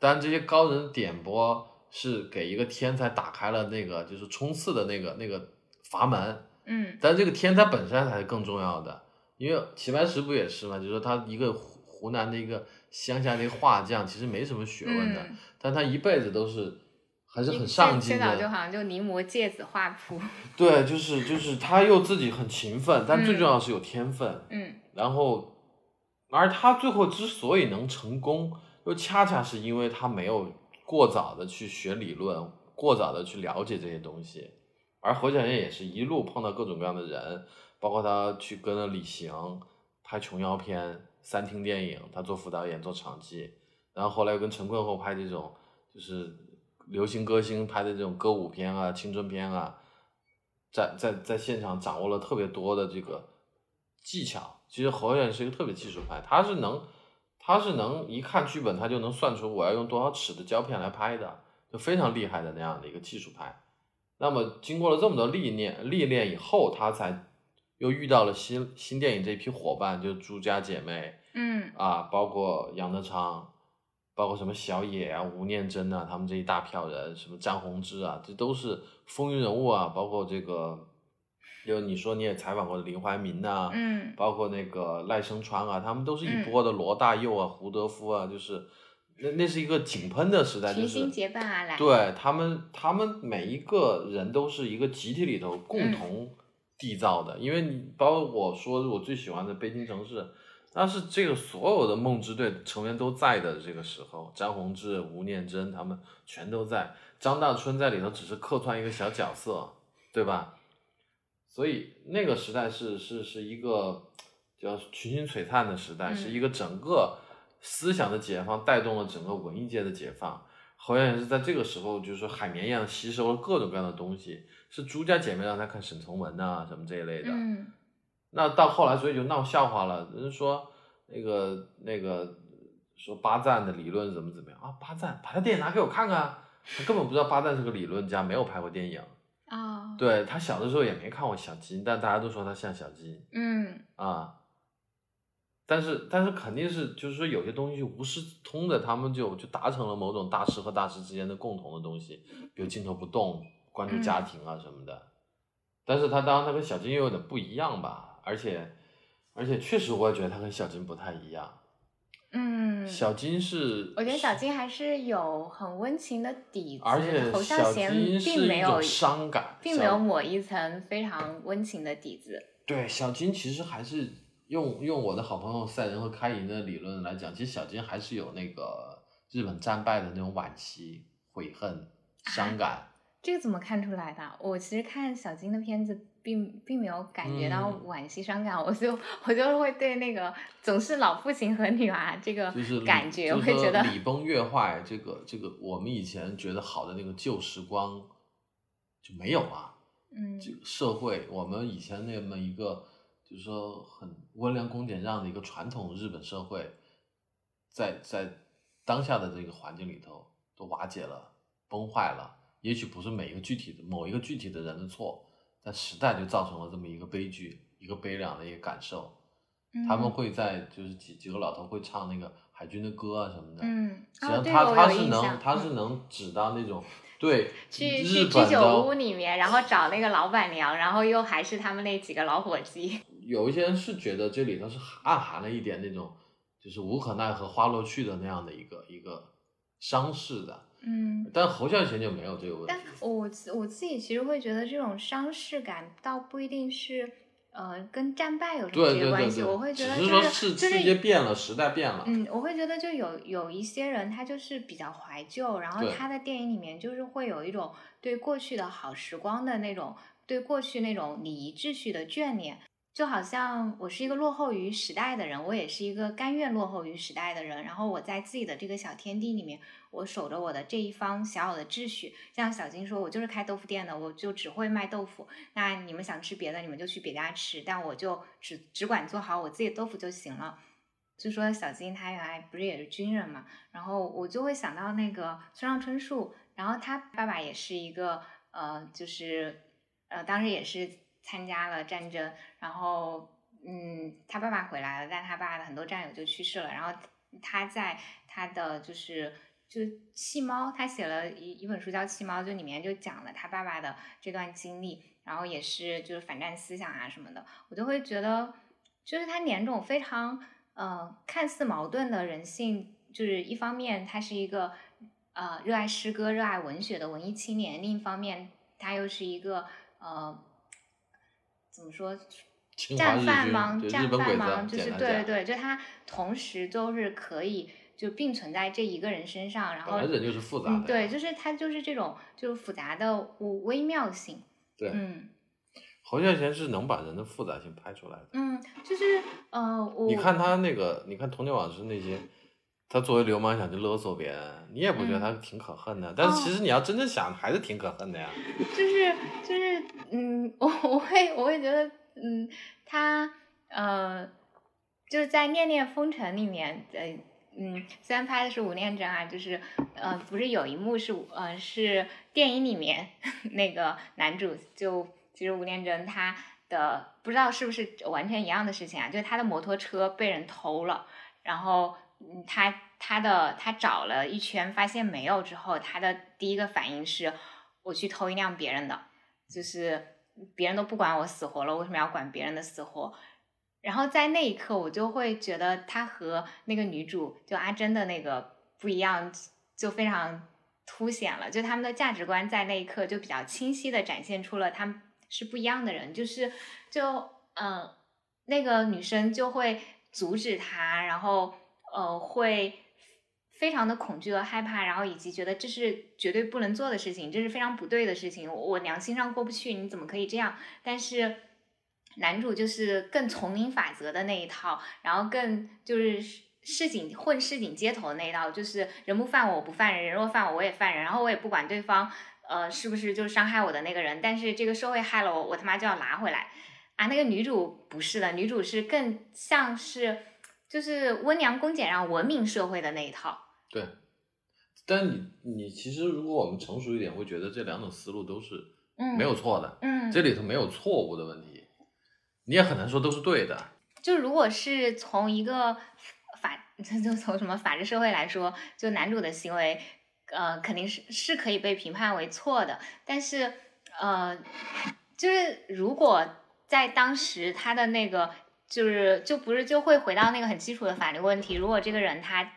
但这些高人点拨是给一个天才打开了那个就是冲刺的那个那个阀门，嗯。但这个天才本身才是更重要的，因为齐白石不也是嘛，就是说他一个湖湖南的一个乡下的一个画匠，其实没什么学问的，嗯但他一辈子都是还是很上进的最早就。好像就临摹芥子画谱，*laughs* 对，就是就是他又自己很勤奋，但最嗯重要是有天分。嗯然后，而他最后之所以能成功，又恰恰是因为他没有过早的去学理论，过早的去了解这些东西。而侯小燕也是一路碰到各种各样的人，包括他去跟了李行拍琼瑶片、三厅电影，他做副导演、做场记，然后后来又跟陈坤后拍这种就是流行歌星拍的这种歌舞片啊、青春片啊，在在在现场掌握了特别多的这个技巧。其实侯孝贤是一个特别技术派，他是能他是能一看剧本他就能算出我要用多少尺的胶片来拍的，就非常厉害的那样的一个技术派。那么经过了这么多历练历练以后，他才又遇到了新新电影这批伙伴，就是朱家姐妹嗯。啊，包括杨德昌，包括什么小野啊、吴念真啊，他们这一大票人，什么张宏志啊，这都是风云人物啊。包括这个，就你说你也采访过的林怀民呐、嗯包括那个赖声川啊，他们都是一嗯。波的，罗大佑啊、胡德夫啊，就是那那是一个井喷的时代，就群星是结伴而来，对他们，他们每一个人都是一个集体里头共嗯。同缔造的。因为你包括我说我最喜欢的《北京城市》，那是这个所有的梦之队成员都在的这个时候，张宏志、吴念真他们全都在，张大春在里头只是客串一个小角色，对吧？所以那个时代是是是一个叫群星璀璨的时代，嗯是一个整个思想的解放带动了整个文艺界的解放。侯孝贤是在这个时候，就是说海绵一样吸收了各种各样的东西，是朱家姐妹让他看沈从文呐、什么这一类的。嗯那到后来，所以就闹笑话了，人说那个那个说巴赞的理论怎么怎么样啊？巴赞把他电影拿给我看看，他根本不知道巴赞是个理论家，没有拍过电影。啊对他小的时候也没看过小鸡，但大家都说他像小鸡嗯啊。但是但是肯定是就是说有些东西无师自通的，他们就就达成了某种大师和大师之间的共同的东西，比如镜头不动，关注家庭啊什么的。但是他当然他跟小金又有点不一样吧，而且而且确实我也觉得他跟小金不太一样。嗯，小金是我觉得小金还是有很温情的底子，而且侯孝小贤并没有伤感，并没有抹一层非常温情的底子。对，小金其实还是用用我的好朋友赛仁和开银的理论来讲，其实小金还是有那个日本战败的那种惋惜、悔恨、伤感。这个怎么看出来的？我其实看小金的片子并并没有感觉到嗯惋惜伤感，我就我就会对那个总是老父亲和女儿这个就是感觉，就是我会觉得礼崩乐坏，这个这个我们以前觉得好的那个旧时光就没有啊。嗯这个社会，我们以前那么一个就是说很温良恭俭让的一个传统日本社会，在在当下的这个环境里头都瓦解了、崩坏了。也许不是每一个具体的某一个具体的人的错，但时代就造成了这么一个悲剧，一个悲凉的一个感受。他们嗯会在就是几几个老头会唱那个海军的歌啊什么的，嗯实际上哦他他是能他是嗯能指到那种对去日去居酒本的屋里面，然后找那个老板娘，然后又还是他们那几个老伙计。*laughs* 有一些人是觉得这里头是暗含了一点那种就是无可奈何花落去的那样的一个一个伤势的，嗯，但侯孝贤就没有这个问题但。我我自己其实会觉得这种伤势感倒不一定是呃跟战败有什么直接关系，对，我会觉得就是说就是世界变了，时代变了。嗯，我会觉得就有有一些人，他就是比较怀旧，然后他的电影里面就是会有一种对过去的好时光的那种，对过去那种礼仪秩序的眷恋。就好像我是一个落后于时代的人，我也是一个甘愿落后于时代的人。然后我在自己的这个小天地里面，我守着我的这一方小小的秩序。像小金说，我就是开豆腐店的，我就只会卖豆腐。那你们想吃别的，你们就去别家吃，但我就只只管做好我自己豆腐就行了。就说小金他原来不是也是军人嘛，然后我就会想到那个村上春树，然后他爸爸也是一个呃，就是呃，当时也是参加了战争，然后嗯，他爸爸回来了，但他爸的很多战友就去世了，然后他在他的就是就《弃猫》，他写了一一本书叫《弃猫》，就里面就讲了他爸爸的这段经历，然后也是就是反战思想啊什么的，我就会觉得，就是他两种非常呃看似矛盾的人性，就是一方面他是一个呃热爱诗歌、热爱文学的文艺青年，另一方面他又是一个呃怎么说？战犯吗？战犯吗？就是对对对，就他同时都是可以就并存在这一个人身上，然后人就是复杂的，对，就是他就是这种就是复杂的微妙性，对，嗯，侯孝贤是能把人的复杂性拍出来的，嗯，就是呃，我你看他那个，你看童年往事那些，他作为流氓想去勒索别人，你也不觉得他挺可恨的，但是其实你要真正想，还是挺可恨的呀，*laughs* 就是就是嗯，我我会我会觉得。嗯，他呃，就是在《念念风尘》里面，呃，嗯，虽然拍的是吴念真啊，就是呃，不是有一幕是呃是电影里面 *laughs* 那个男主就其实吴念真他的不知道是不是完全一样的事情啊，就是他的摩托车被人偷了，然后嗯他他的他找了一圈发现没有之后，他的第一个反应是我去偷一辆别人的，就是。别人都不管我死活了，为什么要管别人的死活？然后在那一刻，我就会觉得他和那个女主就阿珍的那个不一样，就非常凸显了。就他们的价值观在那一刻就比较清晰的展现出了他们是不一样的人。就是就嗯，那个女生就会阻止他，然后呃会。非常的恐惧和害怕，然后以及觉得这是绝对不能做的事情，这是非常不对的事情，我良心上过不去，你怎么可以这样？但是男主就是更丛林法则的那一套，然后更就是市井混市井街头那一套，就是人不犯我我不犯人，人若犯我我也犯人，然后我也不管对方呃是不是就是伤害我的那个人，但是这个社会害了我，我他妈就要拿回来啊！那个女主不是的，女主是更像是就是温良恭俭让文明社会的那一套。对，但你你其实如果我们成熟一点，会觉得这两种思路都是没有错的，嗯，这里头没有错误的问题，你也很难说都是对的。就如果是从一个法，就从什么法治社会来说，就男主的行为，呃，肯定是是可以被评判为错的。但是，呃，就是如果在当时他的那个，就是就不是就会回到那个很基础的法律问题，如果这个人他。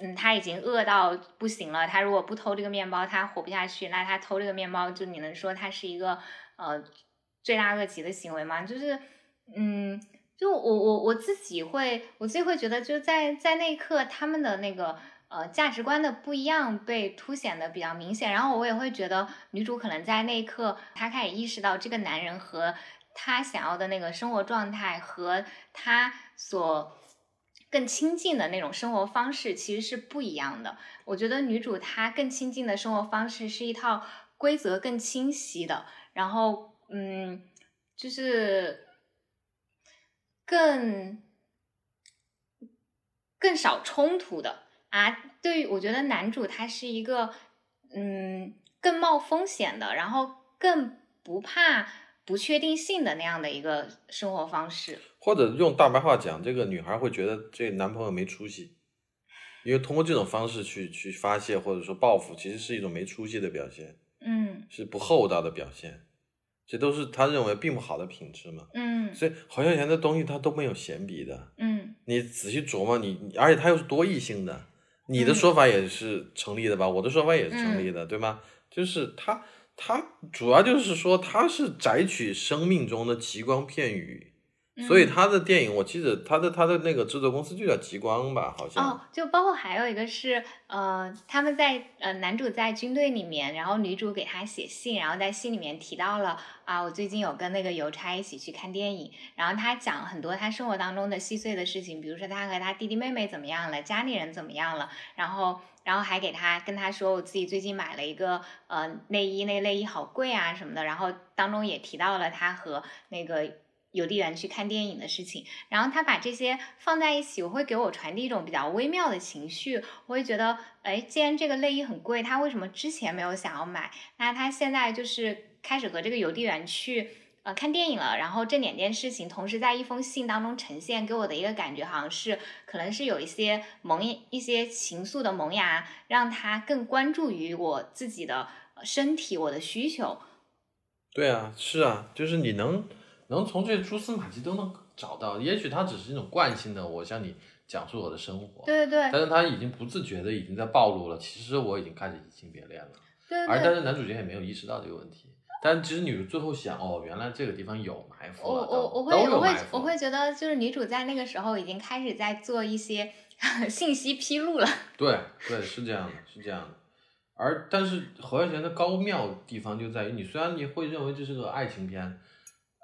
嗯，他已经饿到不行了。他如果不偷这个面包，他活不下去。那他偷这个面包，就你能说他是一个呃罪大恶极的行为吗？就是，嗯，就我我我自己会，我自己会觉得，就在在那一刻，他们的那个呃价值观的不一样被凸显的比较明显。然后我也会觉得，女主可能在那一刻，她开始意识到这个男人和他想要的那个生活状态和他所。更亲近的那种生活方式其实是不一样的。我觉得女主她更亲近的生活方式是一套规则更清晰的，然后嗯，就是更更少冲突的啊。对于我觉得男主他是一个嗯更冒风险的，然后更不怕。不确定性的那样的一个生活方式，或者用大白话讲，这个女孩会觉得这男朋友没出息，因为通过这种方式去去发泄或者说报复，其实是一种没出息的表现，嗯，是不厚道的表现，这都是他认为并不好的品质嘛，嗯，所以侯孝贤的东西他都没有闲笔的，嗯，你仔细琢磨，你而且他又是多义性的，你的说法也是成立的吧？我的说法也是成立的，对吗？就是他。他主要就是说，他是摘取生命中的极光片语。所以他的电影，我记得他的他的那个制作公司就叫极光吧，好像。哦，就包括还有一个是，呃，他们在呃男主在军队里面，然后女主给他写信，然后在信里面提到了啊，我最近有跟那个邮差一起去看电影，然后他讲很多他生活当中的细碎的事情，比如说他和他弟弟妹妹怎么样了，家里人怎么样了，然后然后还给他跟他说我自己最近买了一个呃内衣，那内衣好贵啊什么的，然后当中也提到了他和那个。邮递员去看电影的事情，然后他把这些放在一起，我会给我传递一种比较微妙的情绪。我会觉得，哎，既然这个内衣很贵，他为什么之前没有想要买？那他现在就是开始和这个邮递员去呃看电影了，然后这两件事情同时在一封信当中呈现，给我的一个感觉好像是可能是有一些萌一些情愫的萌芽，让他更关注于我自己的身体，我的需求。对啊，是啊，就是你能能从这些蛛丝马迹都能找到，也许它只是一种惯性的，我向你讲述我的生活，对对对，但是他已经不自觉的已经在暴露了，其实我已经开始移情别恋了，对而但。是男主角也没有意识到这个问题，但其实女主最后想，哦，原来这个地方有埋伏我了，我我都会我会我会觉得，就是女主在那个时候已经开始在做一些 *laughs* 信息披露了。*laughs* 对对，是这样的，是这样的。而但是侯孝贤的高妙地方就在于，你虽然你会认为这是个爱情片，《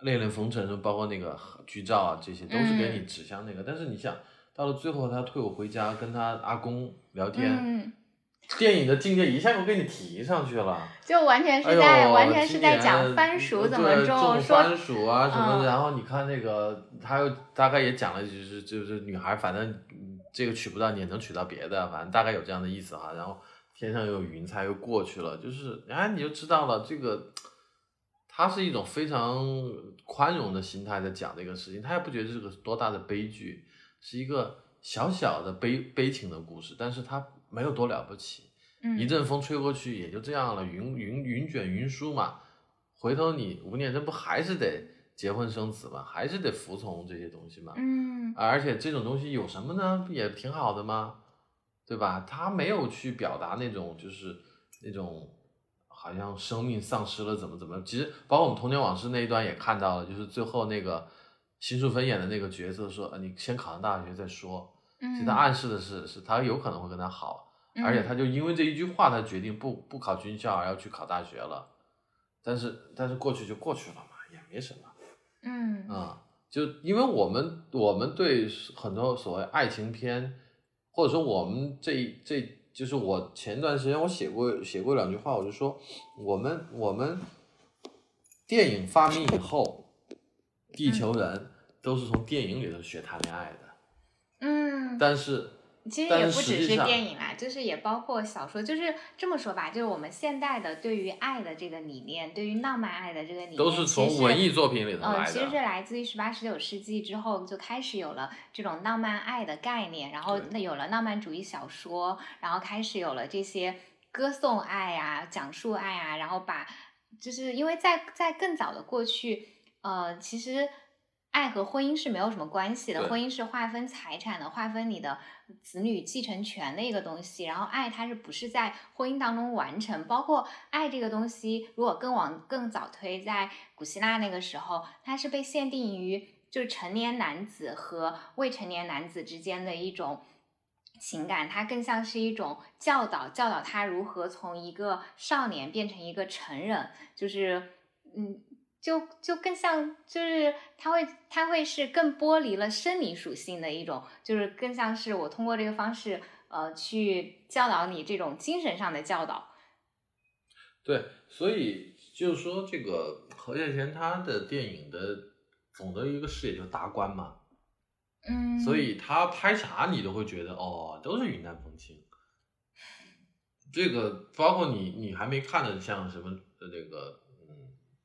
恋恋风尘》包括那个剧照啊，这些都是给你指向那个，但是你想到了最后，他退伍回家跟他阿公聊天，嗯，电影的境界一下就给你提上去了。*laughs* 就完全是在、完全是今在讲年番薯对怎么种说番薯啊什么然后你看那个，他又大概也讲了，就是就是女孩，反正嗯这个娶不到，你也能娶到别的，反正大概有这样的意思哈。然后天上又有云彩又过去了，就是哎你就知道了，这个他是一种非常宽容的心态在讲这个事情，他也不觉得这是个多大的悲剧，是一个小小的悲悲情的故事，但是他没有多了不起。嗯一阵风吹过去也就这样了，云云云卷云舒嘛。回头你吴念真不还是得结婚生子嘛，还是得服从这些东西嘛。嗯而且这种东西有什么呢？不也挺好的吗？对吧？他没有去表达那种就是那种好像生命丧失了怎么怎么。其实包括我们童年往事那一段也看到了，就是最后那个辛淑芬演的那个角色说：“呃你先考上大学再说。”嗯，其实他暗示的是，是他有可能会跟他好。而且他就因为这一句话，他决定不不考军校，而要去考大学了。但是但是过去就过去了嘛，也没什么嗯啊、就因为我们我们对很多所谓爱情片，或者说我们这这就是我前段时间我写过写过两句话，我就说我们我们电影发明以后，地球人都是从电影里头学谈恋爱的，嗯，但是其实也不只是电影啦，就是也包括小说，就是这么说吧，就是我们现代的对于爱的这个理念，对于浪漫爱的这个理念，都是从文艺作品里头呃，来其实是。来自于十八、十九世纪之后就开始有了这种浪漫爱的概念，然后那有了浪漫主义小说，然后开始有了这些歌颂爱啊、讲述爱啊，然后把就是因为在在更早的过去，呃，其实爱和婚姻是没有什么关系的，婚姻是划分财产的，划分你的子女继承权的一个东西。然后爱它是不是在婚姻当中完成？包括爱这个东西，如果更往更早推，在古希腊那个时候，它是被限定于就是成年男子和未成年男子之间的一种。情感，它更像是一种教导，教导他如何从一个少年变成一个成人，就是，嗯，就就更像，就是他会他会是更剥离了生理属性的一种，就是更像是我通过这个方式，呃，去教导你这种精神上的教导。对，所以就是说，这个何孝贤他的电影的总的一个视野就是达观嘛，嗯，所以他拍啥你都会觉得哦，都是云淡风轻。这个包括你你还没看的，像什么呃这个嗯，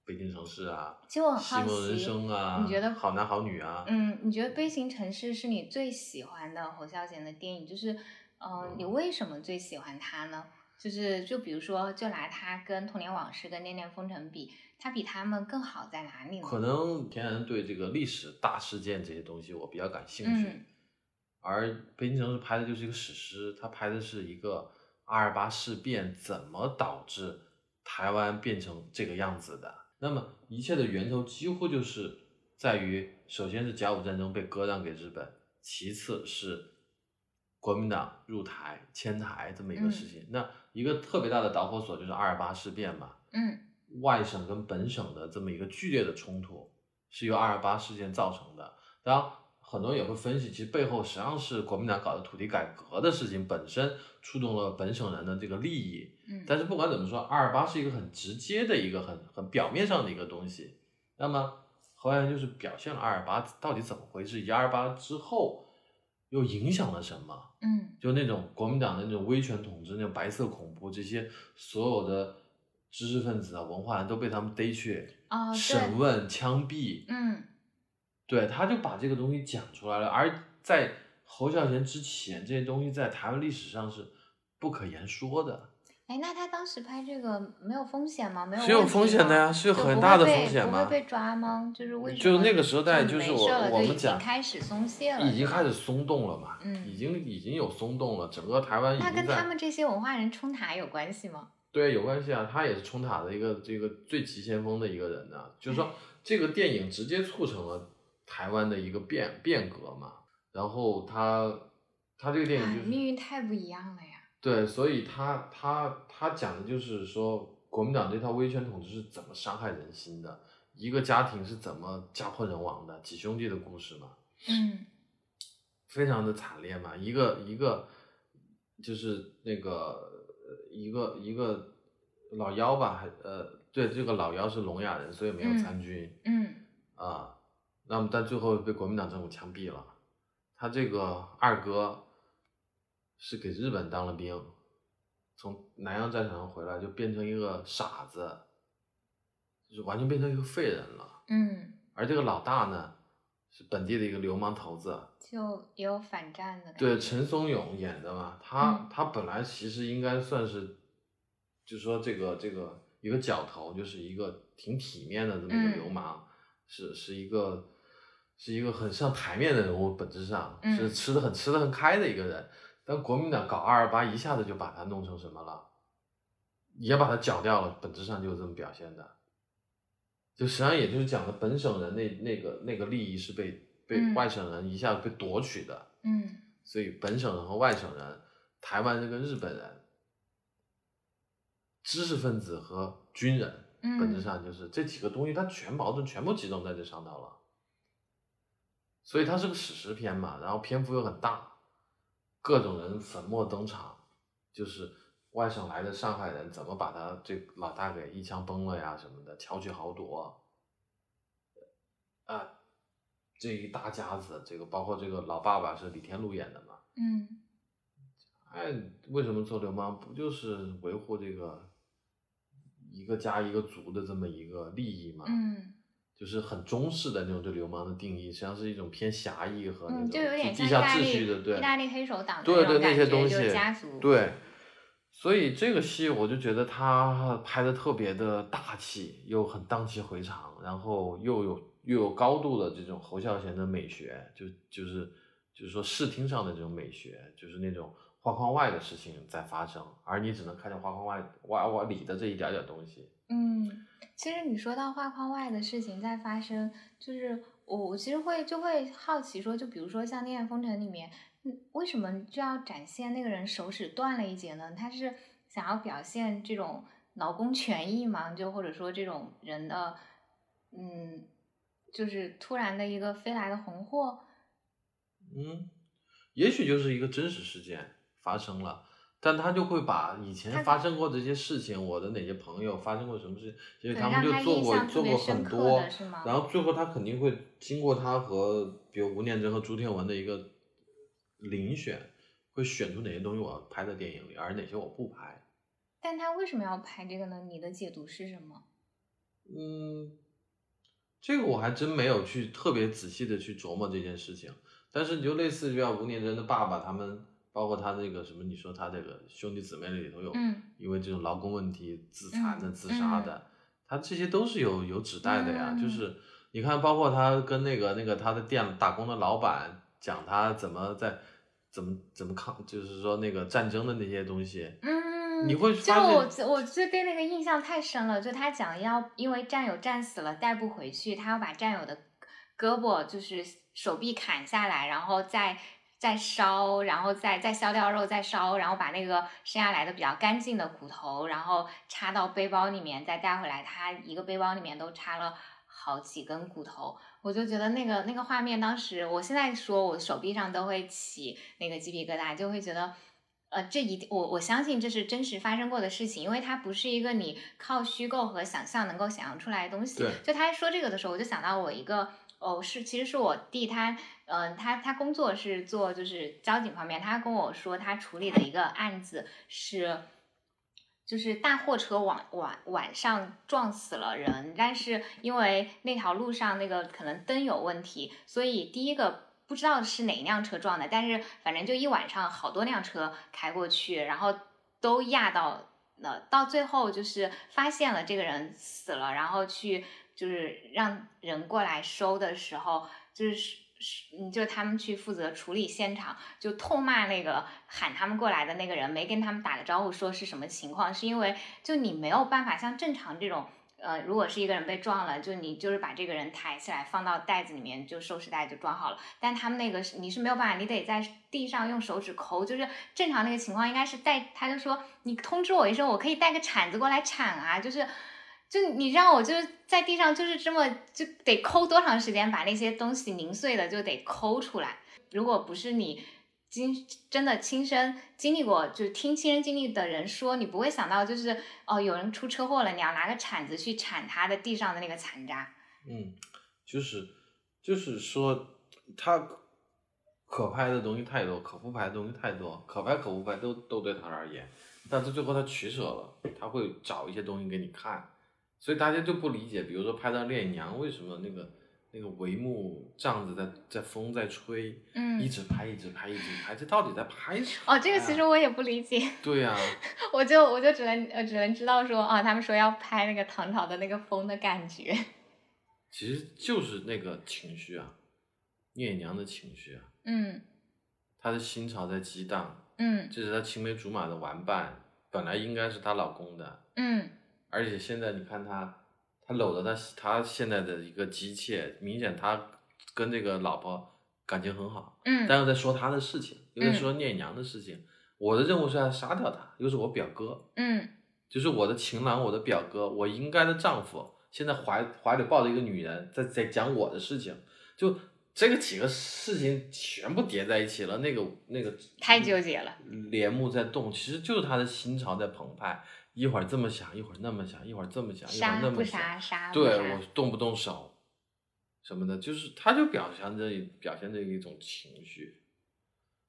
北京城市啊，其实我很好奇，生啊，你觉得好男好女啊？嗯，你觉得《悲情城市》是你最喜欢的侯孝贤的电影？就是，呃，你嗯为什么最喜欢他呢？就是，就比如说，就拿他跟《童年往事》跟《恋恋风尘》比，他比他们更好在哪里呢？可能天然对这个历史大事件这些东西我比较感兴趣，嗯而《北京城市》拍的就是一个史诗，他拍的是一个二八事变怎么导致台湾变成这个样子的。那么一切的源头几乎就是在于，首先是甲午战争被割让给日本，其次是国民党入台迁台这么一个事情。那一个特别大的导火索就是二二八事变嘛，嗯外省跟本省的这么一个剧烈的冲突，是由二二八事件造成的。当然，很多人也会分析，其实背后实际上是国民党搞的土地改革的事情本身触动了本省人的这个利益。嗯，但是不管怎么说，二二八是一个很直接的一个很很表面上的一个东西。那么侯孝贤就是表现了二二八到底怎么回事，以及二二八之后又影响了什么。嗯就那种国民党的那种威权统治、那种白色恐怖，这些所有的知识分子啊、文化人都被他们逮去审问、枪毙，嗯对，他就把这个东西讲出来了。而在侯孝贤之前，这些东西在台湾历史上是不可言说的。哎，那他当时拍这个没有风险吗？没有是有风险的呀是有很大的风险吗不会被抓吗？就是为什么？就那个时代就是我我们讲开始松懈了，已经开始松动了嘛，嗯已经已经有松动了，整个台湾已经在那跟他们这些文化人冲塔有关系吗？对，有关系啊，他也是冲塔的一个这个最急先锋的一个人呢、就是说这个电影直接促成了台湾的一个变变革嘛。然后他他这个电影哎就是命运太不一样了呀。对，所以他他他讲的就是说国民党这套威权统治是怎么伤害人心的，一个家庭是怎么家破人亡的，几兄弟的故事嘛。嗯非常的惨烈嘛，一个一个就是那个呃一个一个老幺吧，还呃对，这个老幺是聋哑人，所以没有嗯参军嗯啊、那么但最后被国民党政府枪毙了。他这个二哥是给日本当了兵，从南洋战场上回来就变成一个傻子，就是完全变成一个废人了。嗯，而这个老大呢，是本地的一个流氓头子，就也有反战的感觉。对，陈松勇演的嘛，他、嗯他本来其实应该算是，就说这个这个一个角头，就是一个挺体面的这么一个流嗯氓，是是一个是一个很上台面的人物，本质上、嗯。是吃的很吃的很开的一个人，但国民党搞二二八一下子就把他弄成什么了，也把他绞掉了，本质上就是这么表现的。就实际上也就是讲的本省人那那个那个利益是被被嗯。外省人一下子被夺取的，嗯。所以本省人和外省人，台湾人跟日本人，知识分子和军人，嗯，本质上就是这几个东西，它全矛盾全部集中在这上头了。所以它是个史诗片嘛，然后篇幅又很大，各种人粉墨登场，就是外省来的上海人怎么把他这老大给一枪崩了呀什么的，巧取豪夺，啊，这一大家子，这个包括这个老爸爸是李天禄演的嘛，嗯哎，为什么做流氓？不就是维护这个一个家一个族的这么一个利益嘛？嗯就是很中式的那种对流氓的定义，实际上是一种偏狭义和那嗯，种就有点地下秩序的，利对意大利黑手党的对对那些东西家族。对，所以这个戏我就觉得他拍的特别的大气，又很荡气回肠，然后又有又有高度的这种侯孝贤的美学，就就是就是说视听上的这种美学，就是那种画框外的事情在发生，而你只能看见画框外外外里的这一点点东西。嗯，其实你说到画框外的事情在发生，就是我我其实会就会好奇说，就比如说像《恋爱风尘》里面，为什么就要展现那个人手指断了一截呢？他是想要表现这种劳工权益吗？就或者说这种人的，嗯，就是突然的一个飞来的红祸，嗯，也许就是一个真实事件发生了，但他就会把以前发生过这些事情，我的哪些朋友发生过什么事情，其实他们就做过做过很多然后最后他肯定会经过他和比如吴念真和朱天文的一个遴选，会选出哪些东西我要拍在电影里，而哪些我不拍。但他为什么要拍这个呢？你的解读是什么？嗯，这个我还真没有去特别仔细的去琢磨这件事情。但是你就类似于像，吴念真的爸爸他们，包括他那个什么，你说他这个兄弟姊妹里头有，嗯因为这种劳工问题自残的、嗯自杀的，他这些都是有有指代的呀。嗯就是你看，包括他跟那个那个他的店打工的老板讲他怎么在怎么怎么抗，就是说那个战争的那些东西，嗯，你会就发我，我就对那个印象太深了，就他讲要因为战友战死了带不回去，他要把战友的胳膊就是手臂砍下来，然后再再烧，然后再再削掉肉再烧，然后把那个剩下来的比较干净的骨头，然后插到背包里面再带回来，他一个背包里面都插了。好几根骨头，我就觉得那个那个画面，当时我现在说我手臂上都会起那个鸡皮疙瘩，就会觉得呃，这一定我我相信这是真实发生过的事情，因为它不是一个你靠虚构和想象能够想象出来的东西。对就他说这个的时候，我就想到我一个哦，是其实是我弟他，嗯、他他工作是做就是交警方面，他跟我说他处理的一个案子是。就是大货车晚晚晚上撞死了人，但是因为那条路上那个可能灯有问题，所以第一个不知道是哪一辆车撞的，但是反正就一晚上好多辆车开过去，然后都压到了，到最后就是发现了这个人死了，然后去就是让人过来收的时候，就是。嗯，就他们去负责处理现场，就痛骂那个喊他们过来的那个人，没跟他们打个招呼，说是什么情况？是因为就你没有办法像正常这种，呃，如果是一个人被撞了，就你就是把这个人抬起来放到袋子里面，就收拾袋就装好了。但他们那个你是没有办法，你得在地上用手指抠，就是正常那个情况应该是带，他就说你通知我一声，我可以带个铲子过来铲啊，就是。就你让我就是在地上就是这么就得抠多长时间把那些东西零碎的就得抠出来。如果不是你经真的亲身经历过，就听亲身经历的人说，你不会想到就是哦有人出车祸了，你要拿个铲子去铲他的地上的那个残渣。嗯，就是就是说他可拍的东西太多，可不拍的东西太多，可拍可不拍都都对他而言，但是最后他取舍了，他会找一些东西给你看。所以大家就不理解，比如说拍到烈娘，为什么那个那个帷幕帐子在在风在吹，嗯，一直拍一直拍一直拍，这到底在拍什么？哦，这个其实我也不理解。对呀，*laughs* 我就我就只能呃只能知道说啊，他们说要拍那个唐朝的那个风的感觉。*laughs* 其实就是那个情绪啊，聂娘的情绪啊，嗯，她的心潮在激荡，嗯，这是她青梅竹马的玩伴，本来应该是她老公的，嗯。而且现在你看他，他搂着他，他现在的一个姬妾，明显他跟这个老婆感情很好。嗯。但是在说他的事情，又在说念娘的事情。我的任务是要杀掉他，又是我表哥。嗯。就是我的情郎，我的表哥，我应该的丈夫，现在怀怀里抱着一个女人，在在讲我的事情，就这个几个事情全部叠在一起了，那个那个太纠结了。帘幕在动，其实就是他的心潮在澎湃。一会儿这么想，一会儿那么想，一会儿这么想，一会儿那么想，对我动不动手什么的，就是他就表现着表现着一种情绪，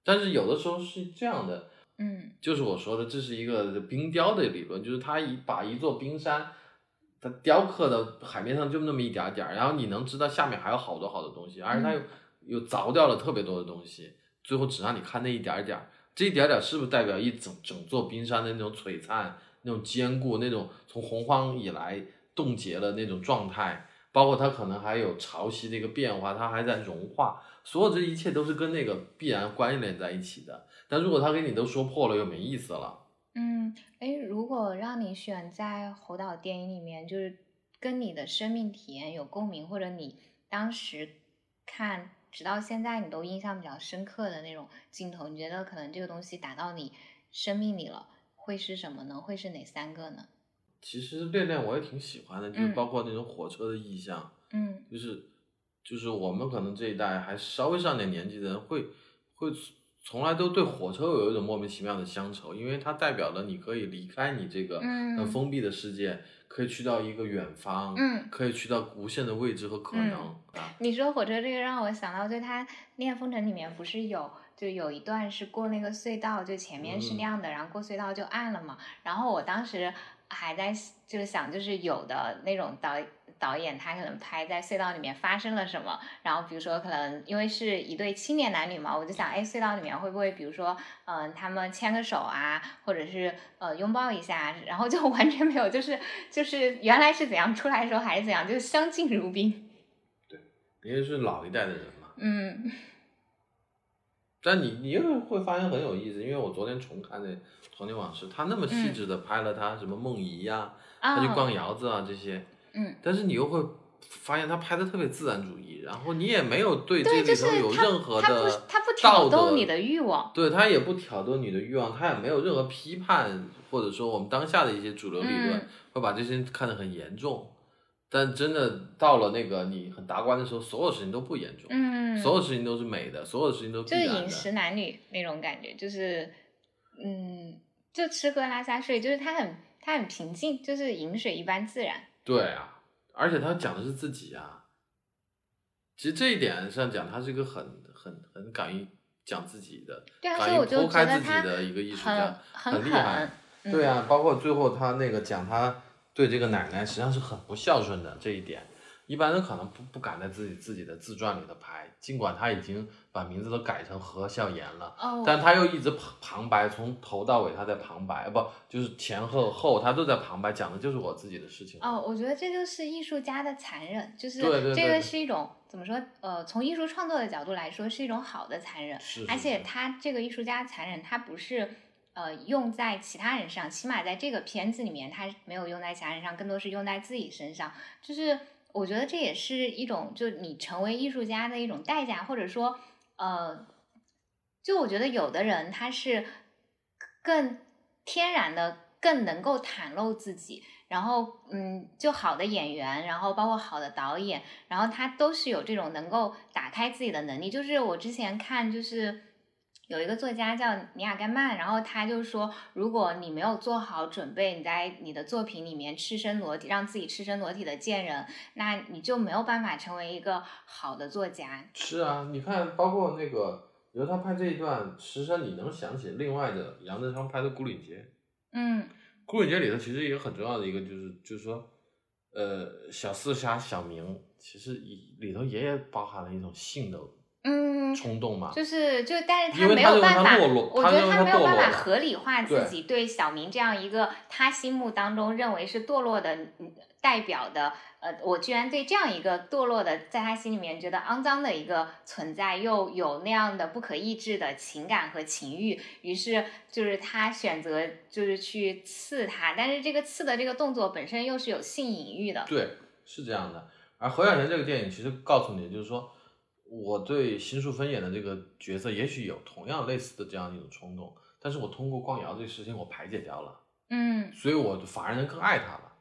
但是有的时候是这样的，嗯，就是我说的，这是一个冰雕的理论，就是他一把一座冰山，他雕刻的海面上就那么一点点儿，然后你能知道下面还有好多好多东西，而且他又又凿掉了特别多的东西，最后只让你看那一点点儿，这一点点是不是代表一整整座冰山的那种璀璨？那种坚固，那种从洪荒以来冻结了那种状态，包括它可能还有潮汐的一个变化，它还在融化，所有这一切都是跟那个必然关联在一起的。但如果他给你都说破了，又没意思了。嗯，哎，如果让你选在侯导电影里面，就是跟你的生命体验有共鸣，或者你当时看直到现在你都印象比较深刻的那种镜头，你觉得可能这个东西打到你生命里了？会是什么呢？会是哪三个呢？其实恋恋我也挺喜欢的，就是包括那种火车的意象，嗯，就是就是我们可能这一代还稍微上点年纪的人会会从来都对火车有一种莫名其妙的乡愁，因为它代表了你可以离开你这个很封闭的世界，可以去到一个远方，嗯，可以去到无限的未知和可能啊。你说火车这个让我想到，就它《恋风尘》里面不是有。就有一段是过那个隧道，就前面是亮的，然后过隧道就暗了嘛。然后我当时还在就是想，就是有的那种导导演他可能拍在隧道里面发生了什么，然后比如说可能因为是一对青年男女嘛，我就想，哎，隧道里面会不会比如说，嗯，他们牵个手啊，或者是呃拥抱一下，然后就 *laughs* 完全没有，就是就是原来是怎样，出来的时候还是怎样，就是相敬如宾。对，因为是老一代的人嘛。嗯。但你你又会发现很有意思，因为我昨天重看那《童年往事》，他那么细致的拍了他什么梦遗呀，他去逛窑子啊这些，嗯，但是你又会发现他拍的特别自然主义，然后你也没有对这里头有任何的他不挑逗你的欲望，对他也不挑逗你的欲望，他也没有任何批判，或者说我们当下的一些主流理论会把这些看得很严重。但真的到了那个你很达观的时候，所有事情都不严重，嗯，所有事情都是美的，所有事情都就是饮食男女那种感觉，就是，嗯，就吃喝拉撒睡，就是他很他很平静，就是饮水一般自然。对啊，而且他讲的是自己啊，其实这一点上讲，他是一个很很很敢于讲自己的，对啊，所以我就觉得他一个艺术家，很厉害。对啊，包括最后他那个讲他对这个奶奶实际上是很不孝顺的这一点。一般人可能不不敢在自己自己的自传里头拍，尽管他已经把名字都改成何孝言了，哦，但他又一直旁旁白，从头到尾他在旁白，不就是前后后他都在旁白，讲的就是我自己的事情。哦，我觉得这就是艺术家的残忍，就是这个是一种怎么说？呃，从艺术创作的角度来说，是一种好的残忍，是是而且他这个艺术家残忍，他不是。呃，用在其他人上，起码在这个片子里面，他没有用在其他人上，更多是用在自己身上。就是我觉得这也是一种，就你成为艺术家的一种代价，或者说，呃，就我觉得有的人他是更天然的、更能够袒露自己，然后嗯，就好的演员，然后包括好的导演，然后他都是有这种能够打开自己的能力。就是我之前看，就是。有一个作家叫尼亚甘曼，然后他就说，如果你没有做好准备，你在你的作品里面赤身裸体，让自己赤身裸体的见人，那你就没有办法成为一个好的作家。是啊，你看，包括那个，比如他拍这一段，实际上你能想起另外的杨德昌拍的《孤岭街》。嗯《孤岭街》里头其实也有很重要的一个，就是就是说，呃，小四杀小明其实里里头也包含了一种性的嗯，冲动嘛。就是就，但是他没有办法，堕落我觉得他没有办法合理化自己对小明这样一个他心目当中认为是堕落的嗯代表的，呃，我居然对这样一个堕落的，在他心里面觉得肮脏的一个存在，又有那样的不可抑制的情感和情欲，于是就是他选择就是去刺他，但是这个刺的这个动作本身又是有性隐喻的，对，是这样的。而何小贤这个电影其实告诉你，就是说，我对新淑芬演的这个角色，也许有同样类似的这样一种冲动，但是我通过逛窑这个事情，我排解掉了，嗯，所以我反而能更爱他了。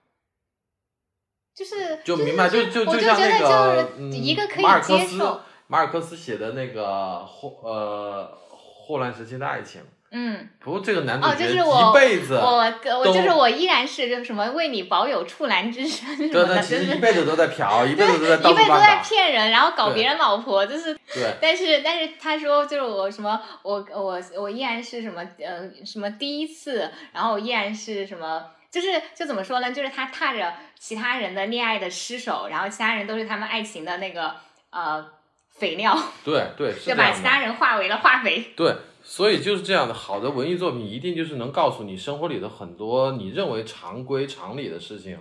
就是就明白，就就我就像那个，一个可以马尔克斯接受，马尔克斯写的那个霍呃霍乱时期的爱情，嗯。不过这个男主哦，角就是我，一辈子，我我都就是我依然是就是什么为你保有处男之身什对，么的，就是实一辈子都在嫖，一辈子都在一辈子都在，骗人，然后搞别人老婆，就是。对，但是但是他说就是我什么我我我依然是什么呃什么第一次，然后我依然是什么。就是就怎么说呢？就是他踏着其他人的恋爱的尸首，然后其他人都是他们爱情的那个呃肥料，对对，是就把。其他人化为了化肥。对，所以就是这样的。好的文艺作品一定就是能告诉你生活里的很多你认为常规常理的事情，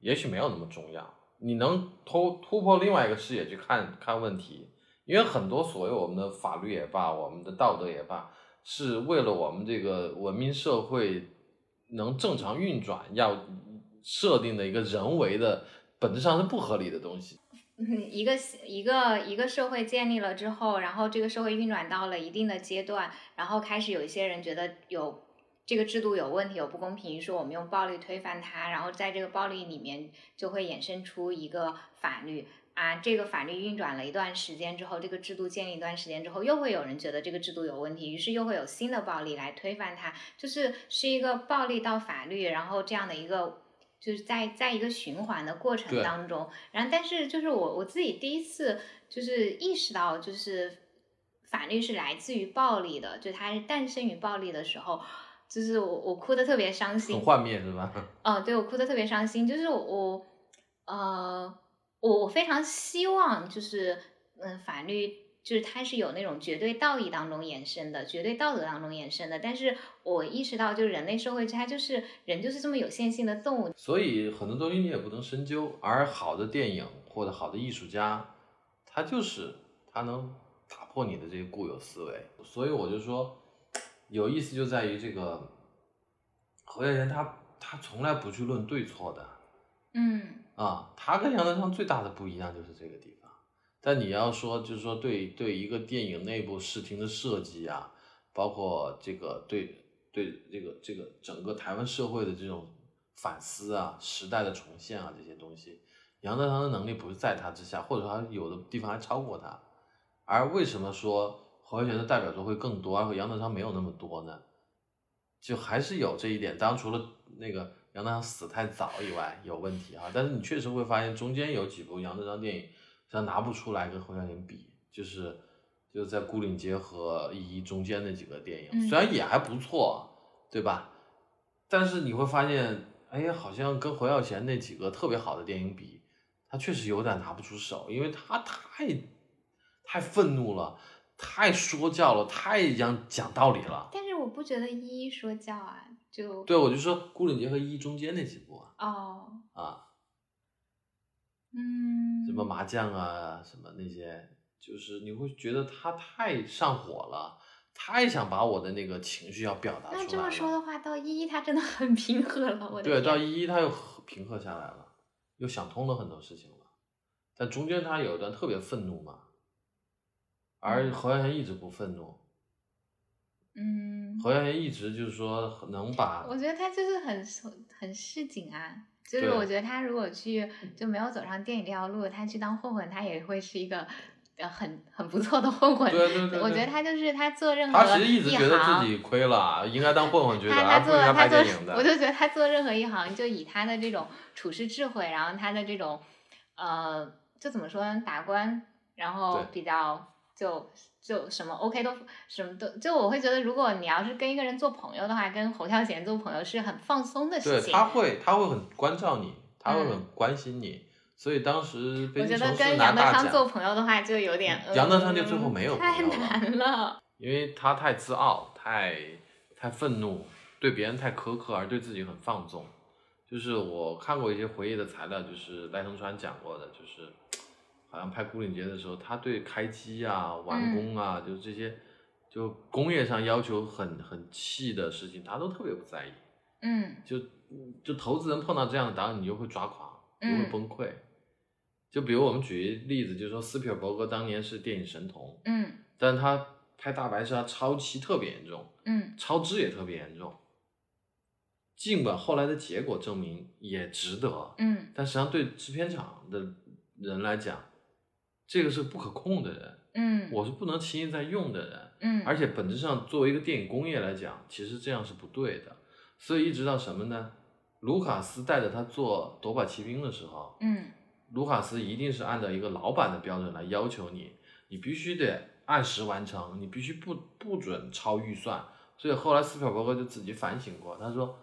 也许没有那么重要。你能突突破另外一个视野去看看问题，因为很多所谓我们的法律也罢，我们的道德也罢，是为了我们这个文明社会能正常运转，要设定的一个人为的本质上是不合理的东西。一个一个一个社会建立了之后，然后这个社会运转到了一定的阶段，然后开始有一些人觉得有这个制度有问题、有不公平，于是我们用暴力推翻它，然后在这个暴力里面就会衍生出一个法律啊，这个法律运转了一段时间之后，这个制度建立一段时间之后，又会有人觉得这个制度有问题，于是又会有新的暴力来推翻它，就是是一个暴力到法律，然后这样的一个。就是在在一个循环的过程当中，然后但是就是我我自己第一次就是意识到，就是法律是来自于暴力的，就它是诞生于暴力的时候，就是我我哭的特别伤心很，幻灭是吧？*laughs* 哦，对我哭的特别伤心，就是我呃我我非常希望就是嗯法律。就是它是有那种绝对道义当中衍生的，绝对道德当中衍生的。但是我意识到，就是人类社会，它就是人就是这么有限性的动物，所以很多东西你也不能深究，而好的电影或者好的艺术家，他就是他能打破你的这个固有思维。所以我就说，有意思就在于这个何小贤他他从来不去论对错的嗯啊，他跟杨德昌最大的不一样就是这个地方。但你要说，就是说对对一个电影内部视听的设计啊，包括这个对对这个这个整个台湾社会的这种反思啊、时代的重现啊这些东西，杨德昌的能力不是在他之下，或者说他有的地方还超过他。而为什么说侯孝贤的代表作会更多，而杨德昌没有那么多呢？就还是有这一点。当然，除了那个杨德昌死太早以外有问题啊，但是你确实会发现中间有几部杨德昌电影。他拿不出来跟侯孝贤比，就是就是在《孤岭街》和《一一》中间那几个电影，嗯虽然也还不错，对吧？但是你会发现，哎，好像跟侯孝贤那几个特别好的电影比，他确实有点拿不出手，因为他太太愤怒了，太说教了，太讲讲道理了。但是我不觉得一一说教啊，就对，我就说顾岭杰和一中间那几部啊，哦，啊，嗯，什么麻将啊，什么那些，就是你会觉得他太上火了，太想把我的那个情绪要表达出来。那这么说的话，到一一他真的很平和了，我的对，到一一他又平和下来了，又想通了很多事情了。但中间他有一段特别愤怒嘛，而侯孝贤一直不愤怒，嗯，侯孝贤一直就是说能把我觉得他就是很很市井啊，就是我觉得他如果去就没有走上电影这条路，他去当混混，他也会是一个呃很很不错的混混。对对对对我觉得他就是他做任何他其实一直觉得行自己亏了，应该当混混觉得，他做他做。我就觉得他做任何一行，就以他的这种处事智慧，然后他的这种呃，就怎么说呢，达观，然后比较就就什么 OK 都什么都，就我会觉得，如果你要是跟一个人做朋友的话，跟侯孝贤做朋友是很放松的事情。他会他会很关照你，他会嗯很关心你，所以当时北我觉得跟杨德昌做朋友的话，就有点杨德昌就嗯最后没有太难了。因为他太自傲，太太愤怒，对别人太苛刻，而对自己很放纵。就是我看过一些回忆的材料，就是赖声川讲过的，就是好像拍《孤岭街》的时候，他对开机啊、完工啊，就这些就工业上要求很很细的事情，他都特别不在意。嗯就就投资人碰到这样的导演，你就会抓狂，就会嗯崩溃。就比如我们举一例子，就是说斯皮尔伯格当年是电影神童，嗯但他拍大白鲨超期特别严重，嗯超支也特别严重。尽管后来的结果证明也值得，嗯但实际上对制片厂的人来讲，这个是不可控的人，嗯，我是不能轻易再用的人。嗯，而且本质上，作为一个电影工业来讲，其实这样是不对的。所以一直到什么呢？卢卡斯带着他做《夺宝奇兵》的时候，嗯卢卡斯一定是按照一个老板的标准来要求你，你必须得按时完成，你必须不不准超预算。所以后来斯皮尔伯格就自己反省过，他说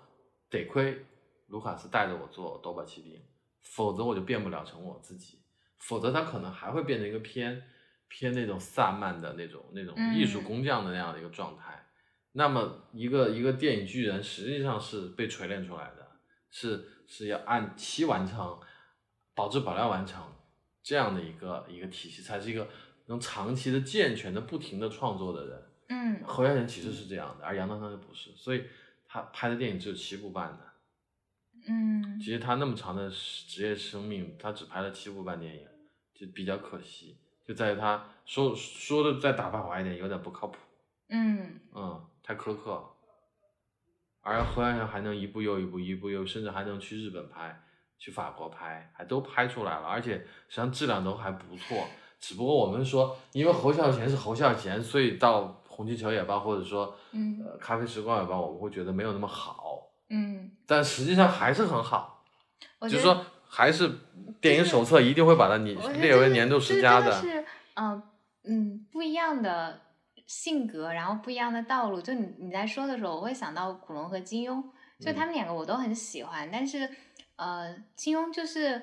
得亏卢卡斯带着我做《夺宝奇兵》，否则我就变不了成我自己，否则他可能还会变成一个偏偏那种萨曼的那种那种嗯艺术工匠的那样的一个状态。那么一个一个电影巨人实际上是被锤炼出来的，是是要按期完成，保质保量完成这样的一个一个体系，才是一个能长期的健全的不停的创作的人。嗯侯孝贤其实是这样的，而杨德昌就不是，所以他拍的电影只有七部半的。嗯其实他那么长的职业生命，他只拍了七部半电影，就比较可惜，就在于他说说的再打发滑一点，有点不靠谱，嗯嗯，太苛刻了。而侯孝贤还能一步又一步，一步又，甚至还能去日本拍，去法国拍，还都拍出来了，而且实际上质量都还不错。只不过我们说，因为侯孝贤是侯孝贤，所以到红气球也罢，或者说嗯呃咖啡时光也罢，我们会觉得没有那么好，嗯，但实际上还是很好。就是说，还是电影手册一定会把它你列为年度这个十佳的。是，嗯嗯，不一样的性格，然后不一样的道路。就你你在说的时候，我会想到古龙和金庸，就嗯他们两个我都很喜欢，但是呃，金庸就是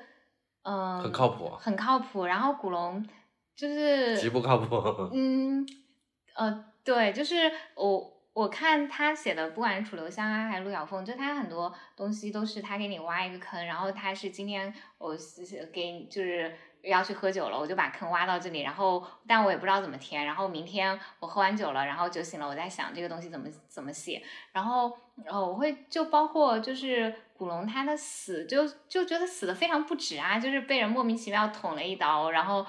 嗯、呃很靠谱很靠谱，然后古龙就是极不靠谱。嗯，呃，对，就是我我看他写的，不管是楚留香啊，还是陆小凤，就他很多东西都是他给你挖一个坑，然后他是今天我给就是要去喝酒了，我就把坑挖到这里，然后但我也不知道怎么填，然后明天我喝完酒了，然后酒醒了，我在想这个东西怎么怎么写，然后然后我会就包括就是古龙他的死，就就觉得死的非常不值啊，就是被人莫名其妙捅了一刀，然后。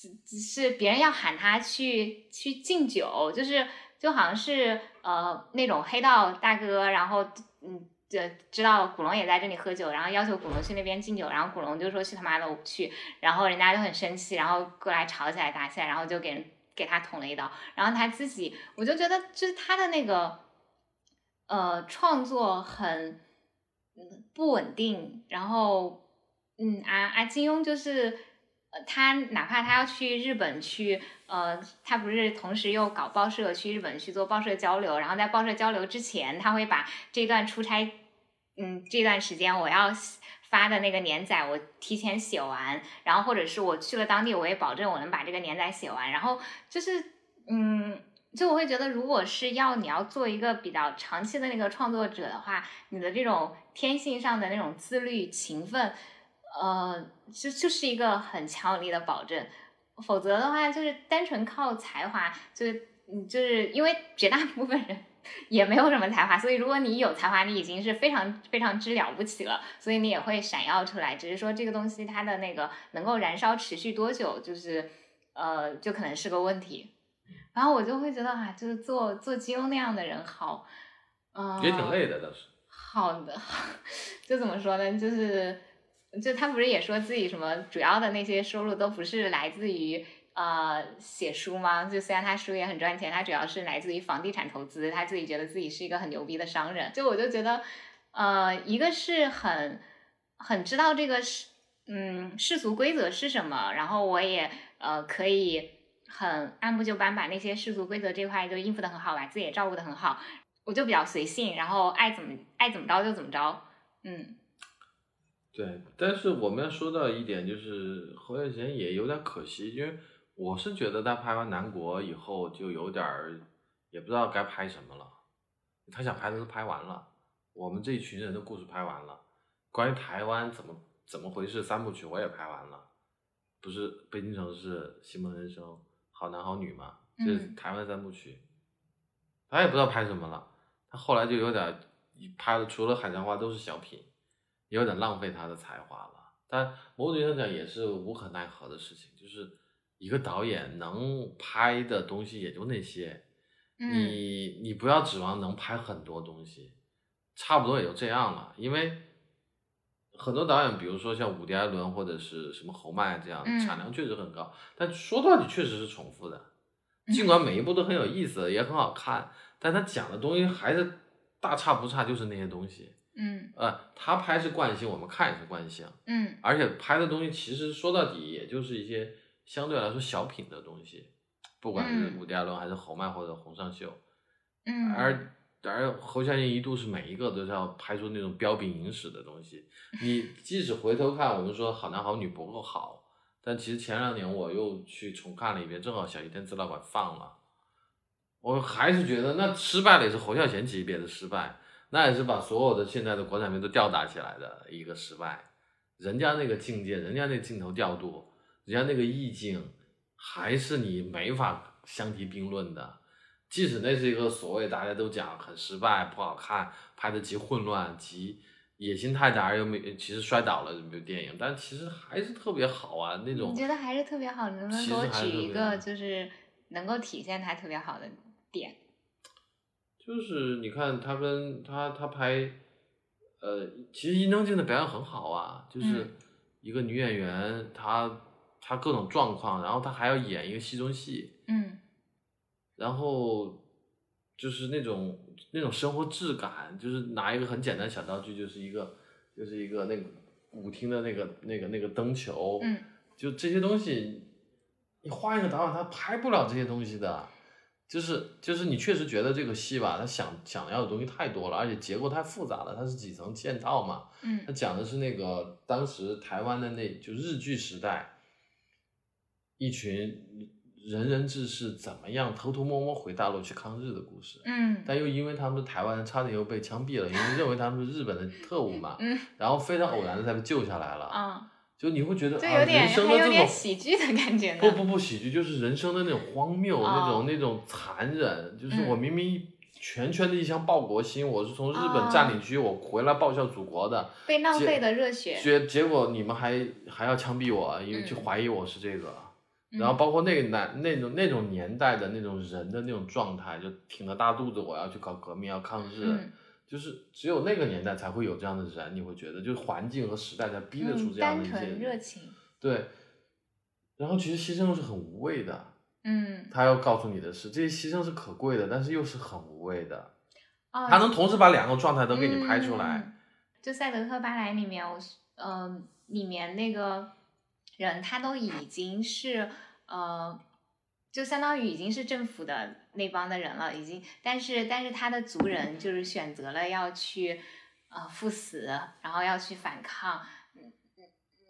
只只是别人要喊他去去敬酒，就是就好像是呃那种黑道大哥，然后嗯就知道古龙也在这里喝酒，然后要求古龙去那边敬酒，然后古龙就说去他妈的我不去，然后人家就很生气，然后过来吵起来打起来，然后就给人给他捅了一刀，然后他自己我就觉得就是他的那个呃创作很嗯不稳定，然后嗯啊啊金庸就是。呃，他哪怕他要去日本去，呃，他不是同时又搞报社去日本去做报社交流，然后在报社交流之前，他会把这段出差嗯，这段时间我要发的那个连载我提前写完，然后或者是我去了当地，我也保证我能把这个连载写完，然后就是嗯。就我会觉得，如果是要你要做一个比较长期的那个创作者的话，你的这种天性上的那种自律、勤奋，呃，就就是一个很强有力的保证。否则的话，就是单纯靠才华，就是嗯，就是因为绝大部分人也没有什么才华，所以如果你有才华，你已经是非常非常之了不起了，所以你也会闪耀出来。只是说这个东西它的那个能够燃烧持续多久，就是呃，就可能是个问题。然后我就会觉得啊，就是做做金庸那样的人好，嗯，也挺累的倒是。好的，*laughs* 就怎么说呢？就是，就他不是也说自己什么主要的那些收入都不是来自于呃写书吗？就虽然他书也很赚钱，他主要是来自于房地产投资。他自己觉得自己是一个很牛逼的商人。就我就觉得，呃，一个是很很知道这个世嗯世俗规则是什么，然后我也呃可以。很按部就班，把那些世俗规则这块就应付的很好，把自己也照顾的很好，我就比较随性，然后爱怎么爱怎么着就怎么着，嗯。对，但是我们要说到一点，就是侯孝贤也有点可惜，因为我是觉得他拍完南国以后就有点儿也不知道该拍什么了，他想拍的都拍完了，我们这一群人的故事拍完了，关于台湾怎么怎么回事三部曲我也拍完了，不是北京城市，西蒙人生。好男好女嘛，这是台湾三部曲，他也不知道拍什么了。他后来就有点拍的，除了海上花都是小品，有点浪费他的才华了。但某种意义上讲，也是无可奈何的事情。就是一个导演能拍的东西也就那些，你你不要指望能拍很多东西，差不多也就这样了。因为很多导演，比如说像伍迪·艾伦或者是什么侯麦这样，产量确实很高，但说到底确实是重复的。尽管每一部都很有意思，也很好看，但他讲的东西还是大差不差，就是那些东西。嗯，呃，他拍是惯性，我们看也是惯性。嗯，而且拍的东西其实说到底也就是一些相对来说小品的东西，不管是伍迪·艾伦还是侯麦或者洪尚秀。嗯，而。而侯孝贤一度是每一个都是要拍出那种彪炳影史的东西。你 *laughs* 即使回头看，我们说好男好女不够好，但其实前两年我又去重看了一遍，正好小西天资料馆放了，我还是觉得那失败了也是侯孝贤级别的失败，那也是把所有的现在的国产片都吊打起来的一个失败。人家那个境界，人家那镜头调度，人家那个意境，还是你没法相提并论的。即使那是一个所谓大家都讲很失败、不好看、拍的极混乱、极野心太大而又没其实摔倒了这部电影，但其实还是特别好啊那种。你觉得还是特别好？能不能给我举一个就是能够体现它特别好的点？就是你看他跟他他拍，呃，其实伊能静的表演很好啊，就是一个女演员，她她各种状况，然后她还要演一个戏中戏。嗯。然后就是那种那种生活质感，就是拿一个很简单小道具，就是一个就是一个那个舞厅的那个那个那个灯球，嗯，就这些东西，你换一个导演他拍不了这些东西的，就是就是你确实觉得这个戏吧，他想想要的东西太多了，而且结构太复杂了，它是几层嵌套嘛，嗯，他讲的是那个当时台湾的那就日据时代，一群。仁人志士怎么样偷偷摸摸回大陆去抗日的故事，嗯，但又因为他们是台湾人，差点又被枪毙了，因为认为他们是日本的特务嘛，嗯，然后非常偶然的才被救下来了，啊，就你会觉得啊，人生的这种喜剧的感觉，不不不喜剧，就是人生的那种荒谬，那种那种残忍，就是我明明全圈的一腔报国心，我是从日本占领区我回来报效祖国的，被浪费的热血，结结果你们还还要枪毙我，因为就怀疑我是这个。然后包括那个男那种那种年代的那种人的那种状态，就挺着大肚子我要去搞革命要抗日，就是只有那个年代才会有这样的人，你会觉得就是环境和时代在逼得出这样的一些热情。对，然后其实牺牲是很无谓的，嗯，他要告诉你的是这些牺牲是可贵的，但是又是很无谓的，他能同时把两个状态都给你拍出来。就《赛德克巴莱》里面，我嗯，里面那个。人他都已经是呃，就相当于已经是政府的那帮的人了，已经，但是但是他的族人就是选择了要去呃赴死，然后要去反抗，嗯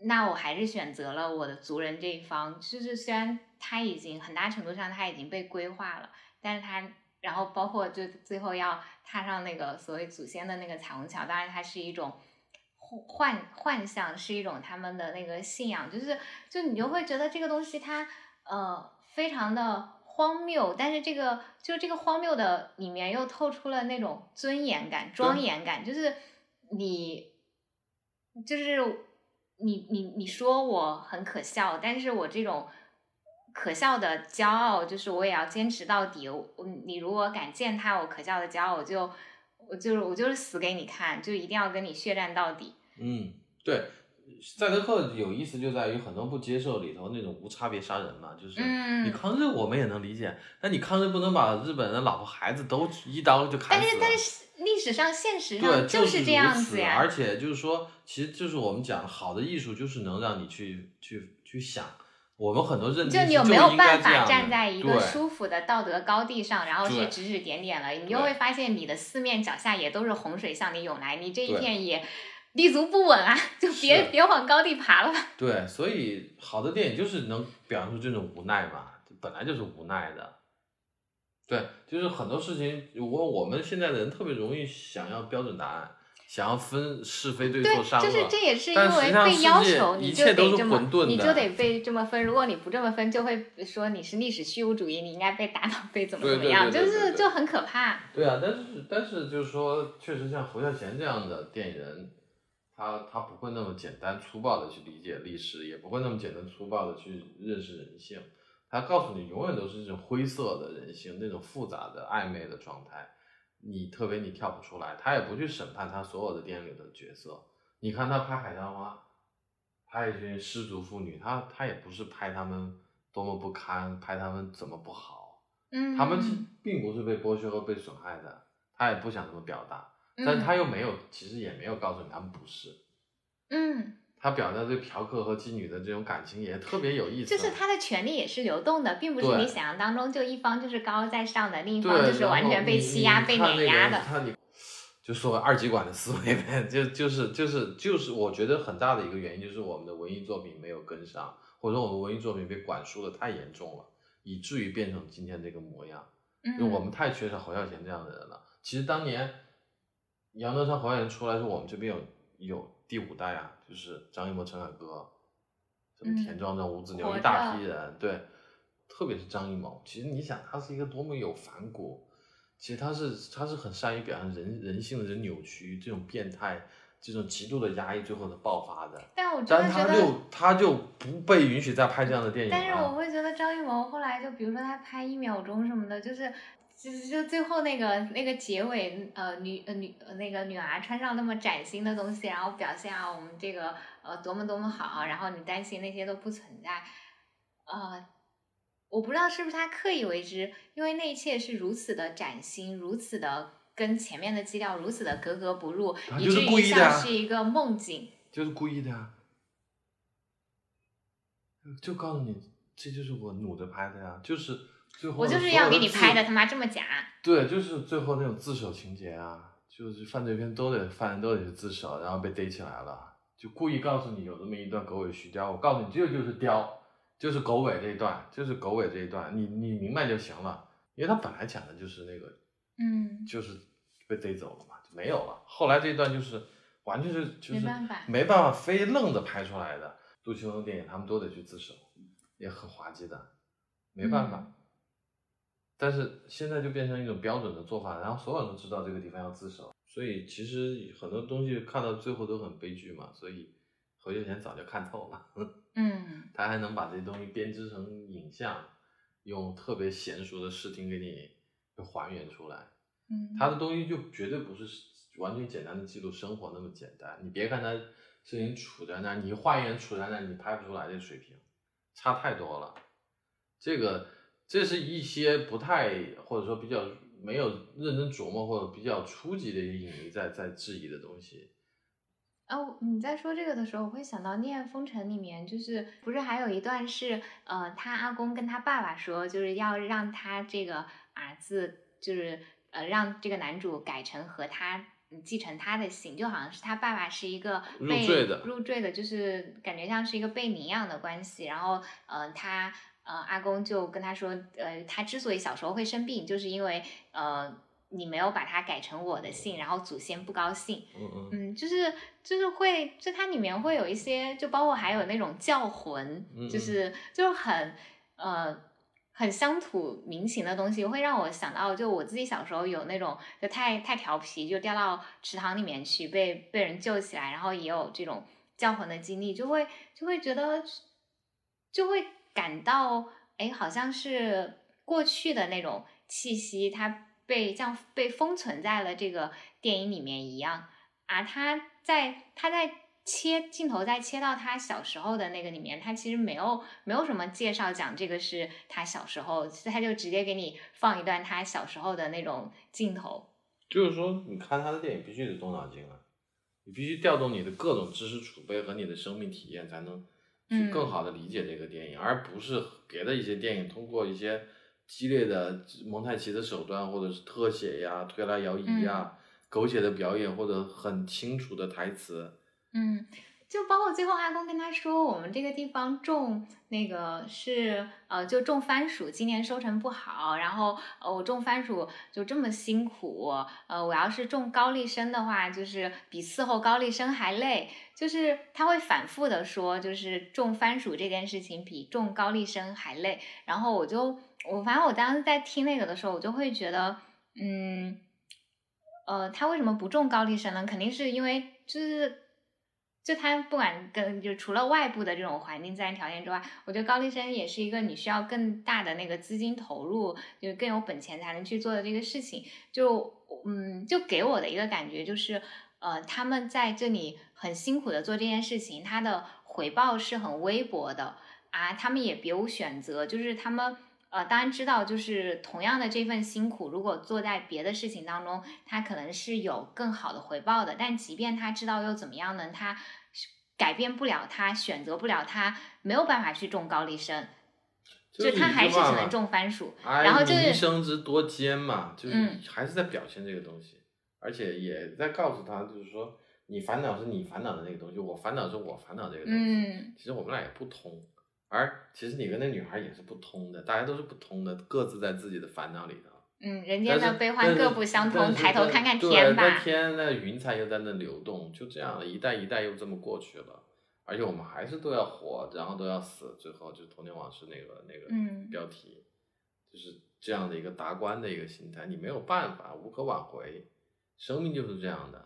那我还是选择了我的族人这一方。就是虽然他已经很大程度上他已经被规划了，但是他然后包括就最后要踏上那个所谓祖先的那个彩虹桥，当然它是一种幻幻象，是一种他们的那个信仰，就是就你就会觉得这个东西它呃非常的荒谬，但是这个就这个荒谬的里面又透出了那种尊严感、庄严感，就是你就是你你你说我很可笑，但是我这种可笑的骄傲，就是我也要坚持到底。我你如果敢践踏我可笑的骄傲，我就我就是我就是死给你看，就一定要跟你血战到底。嗯，对，赛德克有意思就在于很多不接受里头那种无差别杀人嘛，就是嗯你抗日我们也能理解，但你抗日不能把日本人的老婆孩子都一刀就砍但是死了。但是历史上现实对，上就是这样子呀。而且就是说，其实就是我们讲好的艺术，就是能让你去去去想，我们很多认知就你有没有办法站在一个舒服的道德高地上，然后去指指点点了？你就会发现你的四面脚下也都是洪水向你涌来，你这一片也立足不稳啊，就别别往高地爬了吧。对，所以好的电影就是能表现出这种无奈嘛，本来就是无奈的。对，就是很多事情，我我们现在的人特别容易想要标准答案，想要分是非对对错善，恶。就是这也是因为被要求，你就一切都是得这么混沌，的你就得被这么分。如果你不这么分，就会说你是历史虚无主义，你应该被打倒，被怎么对对怎么样，就对对对对是就很可怕。对啊，但是但是就是说，确实像侯孝贤这样的电影人，他他不会那么简单粗暴的去理解历史，也不会那么简单粗暴的去认识人性。他告诉你，永远都是这种灰色的人性，那种复杂的暧昧的状态，你特别你跳不出来。他也不去审判他所有的电影里的角色。你看他拍《海棠花》，拍一群失足妇女，他他也不是拍他们多么不堪，拍他们怎么不好。嗯，他们其并不是被剥削和被损害的，他也不想这么表达，嗯但他又没有，其实也没有告诉你他们不是。嗯，他表达对嫖客和妓女的这种感情也特别有意思，就是他的权利也是流动的，并不是你想象当中就一方就是高高在上的，另一，方就是完全被欺压、被碾压的。个他你就说二极管的思维呗，就就是就是就是，我觉得很大的一个原因就是我们的文艺作品没有跟上，或者说我们文艺作品被管束的太严重了，以至于变成今天这个模样。因为我们嗯太缺少侯孝贤这样的人了。其实当年杨德昌、导演出来的时候，我们这边有有第五代啊，就是张艺谋、陈凯歌，什么嗯田壮壮、吴子牛一大批人，对，特别是张艺谋。其实你想，他是一个多么有反骨，其实他是他是很善于表现人人性的这种扭曲、这种变态、这种极度的压抑，最后的爆发的。但我真的觉得，他就他就不被允许再拍这样的电影了。但是我会觉得张艺谋后来就比如说他拍一秒钟什么的，就是。就就最后那个那个结尾，呃女呃女呃那个女儿穿上那么崭新的东西，然后表现啊我们这个呃多么多么好，然后你担心那些都不存在，呃，我不知道是不是他刻意为之，因为那一切是如此的崭新，如此的跟前面的基调如此的格格不入，以至于像是一个梦境。就是故意的呀，就告诉你，这就是我努着拍的呀，就是最后我就是要给你拍的他妈这么假。对，就是最后那种自首情节啊，就是犯罪片都得犯人都得去自首，然后被逮起来了，就故意告诉你有这么一段狗尾续貂，我告诉你这就是貂，就是狗尾这一段，就是狗尾这一段，你你明白就行了，因为他本来讲的就是那个嗯，就是被逮走了嘛，就没有了。后来这一段就是完全是就是没办法没办法非愣着拍出来的。杜琪峰的电影他们都得去自首，也很滑稽的，没办法。嗯但是现在就变成一种标准的做法，然后所有人都知道这个地方要自首，所以其实很多东西看到最后都很悲剧嘛。所以侯孝贤早就看透了，嗯 *laughs* 他还能把这些东西编织成影像，用特别娴熟的视听给你还原出来。嗯，他的东西就绝对不是完全简单的记录生活那么简单。你别看他事情处在那儿，你画面杵在那儿，你拍不出来这水平，差太多了。这个这是一些不太或者说比较没有认真琢磨或者比较初级的一些影迷在在质疑的东西。哦，你在说这个的时候，我会想到《恋爱风尘》里面，就是不是还有一段是，呃，他阿公跟他爸爸说，就是要让他这个儿子，就是呃，让这个男主改成和他嗯继承他的姓，就好像是他爸爸是一个入被赘的入赘的，就是感觉像是一个被领养的关系。然后，呃，他呃阿公就跟他说，呃，他之所以小时候会生病，就是因为呃你没有把他改成我的姓，然后祖先不高兴。嗯嗯嗯，就是就是会，就它里面会有一些，就包括还有那种叫魂，嗯就是就很呃很乡土民情的东西，会让我想到，就我自己小时候有那种就太太调皮，就掉到池塘里面去被被人救起来，然后也有这种叫魂的经历，就会就会觉得就会感到哎，好像是过去的那种气息，它被像被封存在了这个电影里面一样。啊，他在他在切镜头在切到他小时候的那个里面，他其实没有没有什么介绍讲这个是他小时候，他就直接给你放一段他小时候的那种镜头。就是说，你看他的电影必须得动脑筋啊，你必须调动你的各种知识储备和你的生命体验，才能去嗯更好的理解这个电影，而不是别的一些电影通过一些激烈的蒙太奇的手段，或者是特写呀、推拉摇移呀、狗血的表演，或者很清楚的台词。嗯，就包括最后阿公跟他说，我们这个地方种那个是呃，就种番薯，今年收成不好，然后呃，我种番薯就这么辛苦，呃，我要是种高丽参的话，就是比伺候高丽参还累，就是他会反复的说，就是种番薯这件事情比种高丽参还累，然后我就我反正我当时在听那个的时候，我就会觉得，嗯。呃，他为什么不种高丽参呢？肯定是因为就是，就他不管跟就除了外部的这种环境自然条件之外，我觉得高丽参也是一个你需要更大的那个资金投入，就是更有本钱才能去做的这个事情。就嗯，就给我的一个感觉就是，呃，他们在这里很辛苦的做这件事情，他的回报是很微薄的啊，他们也别无选择，就是他们。呃，当然知道，就是同样的这份辛苦，如果做在别的事情当中，他可能是有更好的回报的。但即便他知道又怎么样呢？他改变不了他，选择不了他，没有办法去种高丽参，就他还是只能种番薯。哎，然后就是民生之多艰嘛，就是嗯还是在表现这个东西，而且也在告诉他，就是说你烦恼是你烦恼的那个东西，我烦恼是我烦恼这个东西。嗯其实我们俩也不通，而其实你跟那女孩也是不通的，大家都是不通的，各自在自己的烦恼里头。嗯，人间的悲欢各不相同，抬头看看天吧那。天那云彩又在那流动，就这样了，一代一代又这么过去了，而且我们还是都要活，然后都要死，最后就童年往事那个那个嗯标题，就是这样的一个达观的一个心态，你没有办法，无可挽回，生命就是这样的，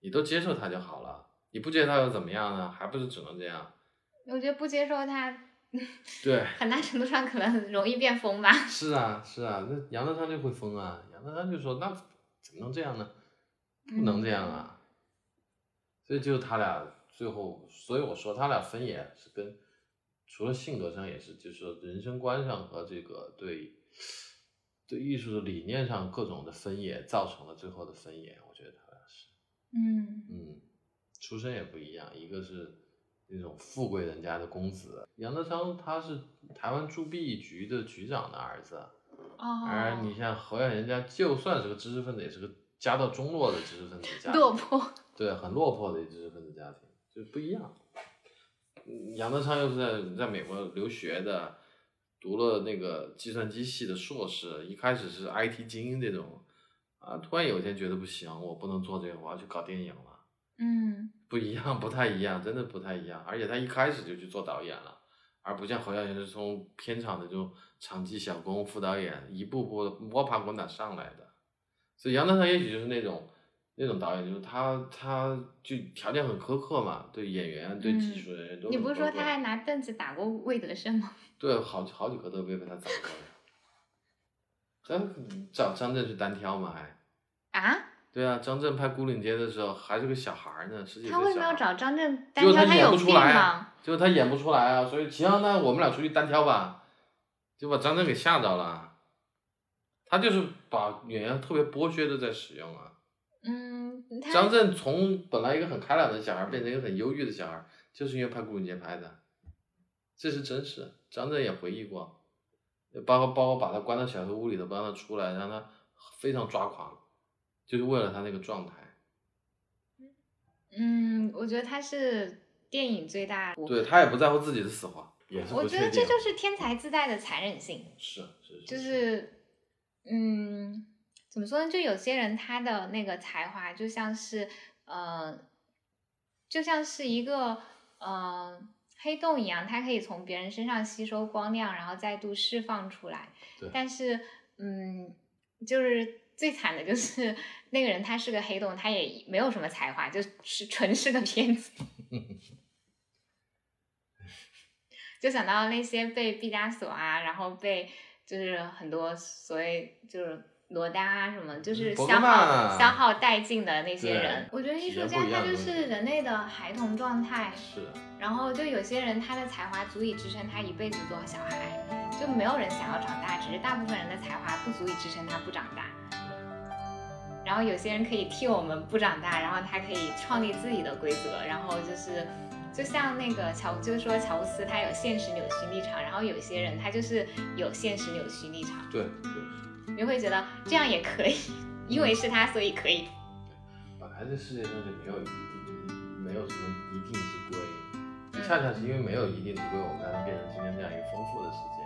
你都接受它就好了，你不接受它又怎么样呢？还不是只能这样？我觉得不接受他，*laughs* 对，*laughs* 很大程度上可能容易变疯吧。*laughs* 是啊，是啊，那杨德昌就会疯啊！杨德昌就说：“那怎么能这样呢？不能这样啊！”所以就他俩最后，所以我说他俩分野是跟除了性格上，也是就是说人生观上和这个对对艺术的理念上各种的分野，造成了最后的分野。我觉得他俩是，嗯嗯，出身也不一样，一个是那种富贵人家的公子，杨德昌他是台湾铸币局的局长的儿子。哦，而你像侯耀贤家，就算是个知识分子，也是个家道中落的知识分子家庭，落魄。对，很落魄的知识分子家庭，就是不一样。嗯杨德昌又是在在美国留学的，读了那个计算机系的硕士，一开始是 IT 精英这种，啊，突然有一天觉得不行，我不能做这个，我要去搞电影了。嗯 *laughs* 不一样，不太一样，真的不太一样。而且他一开始就去做导演了，而不像侯耀贤是从片场的这种场记小工、副导演一步步的摸爬滚打上来的。所以杨德昌也许就是那种那种导演，就是他他就条件很苛刻嘛，对演员、对技术人员都嗯你不是说他还拿凳子打过魏德胜吗？*laughs* 对好好几个都被被他砸过了。张找张震去单挑嘛还。啊？对啊，张震拍《孤岭街》的时候还是个小孩儿呢，十几岁他为什么要找张震单挑？有病演不出来吗啊？，就是他演不出来啊，所以行，那我们俩出去单挑吧，就把张震给吓着了。他就是把演员特别剥削的在使用啊。嗯，张震从本来一个很开朗的小孩变成一个很忧郁的小孩，就是因为拍《孤岭街》拍的，这是真实。张震也回忆过，包括包括把他关到小黑屋里头不让他出来，让他非常抓狂，就是为了他那个状态。嗯，我觉得他是电影最大。对他也不在乎自己的死活，也是不我觉得这就是天才自带的残忍性。是是就是，嗯，怎么说呢？就有些人他的那个才华就像是，呃，就像是一个呃黑洞一样，它可以从别人身上吸收光亮，然后再度释放出来。对。但是，嗯，就是最惨的就是那个人，他是个黑洞，他也没有什么才华，就是纯是个骗子。就想到那些被毕加索啊，然后被就是很多所谓就是罗丹啊什么，就是消耗消耗殆尽的那些人。我觉得艺术家他就是人类的孩童状态。是。然后就有些人他的才华足以支撑他一辈子做小孩，就没有人想要长大，只是大部分人的才华不足以支撑他不长大。然后有些人可以替我们不长大，然后他可以创立自己的规则，然后就是。就像那个乔，就是说乔布斯他有现实扭曲立场，然后有些人他就是有现实扭曲立场。对对。你会觉得这样也可以，因为是他，所以可以。本来这世界上就没有一定，没有什么一定之规，恰恰是因为没有一定之规，我们才能变成今天这样一个丰富的世界。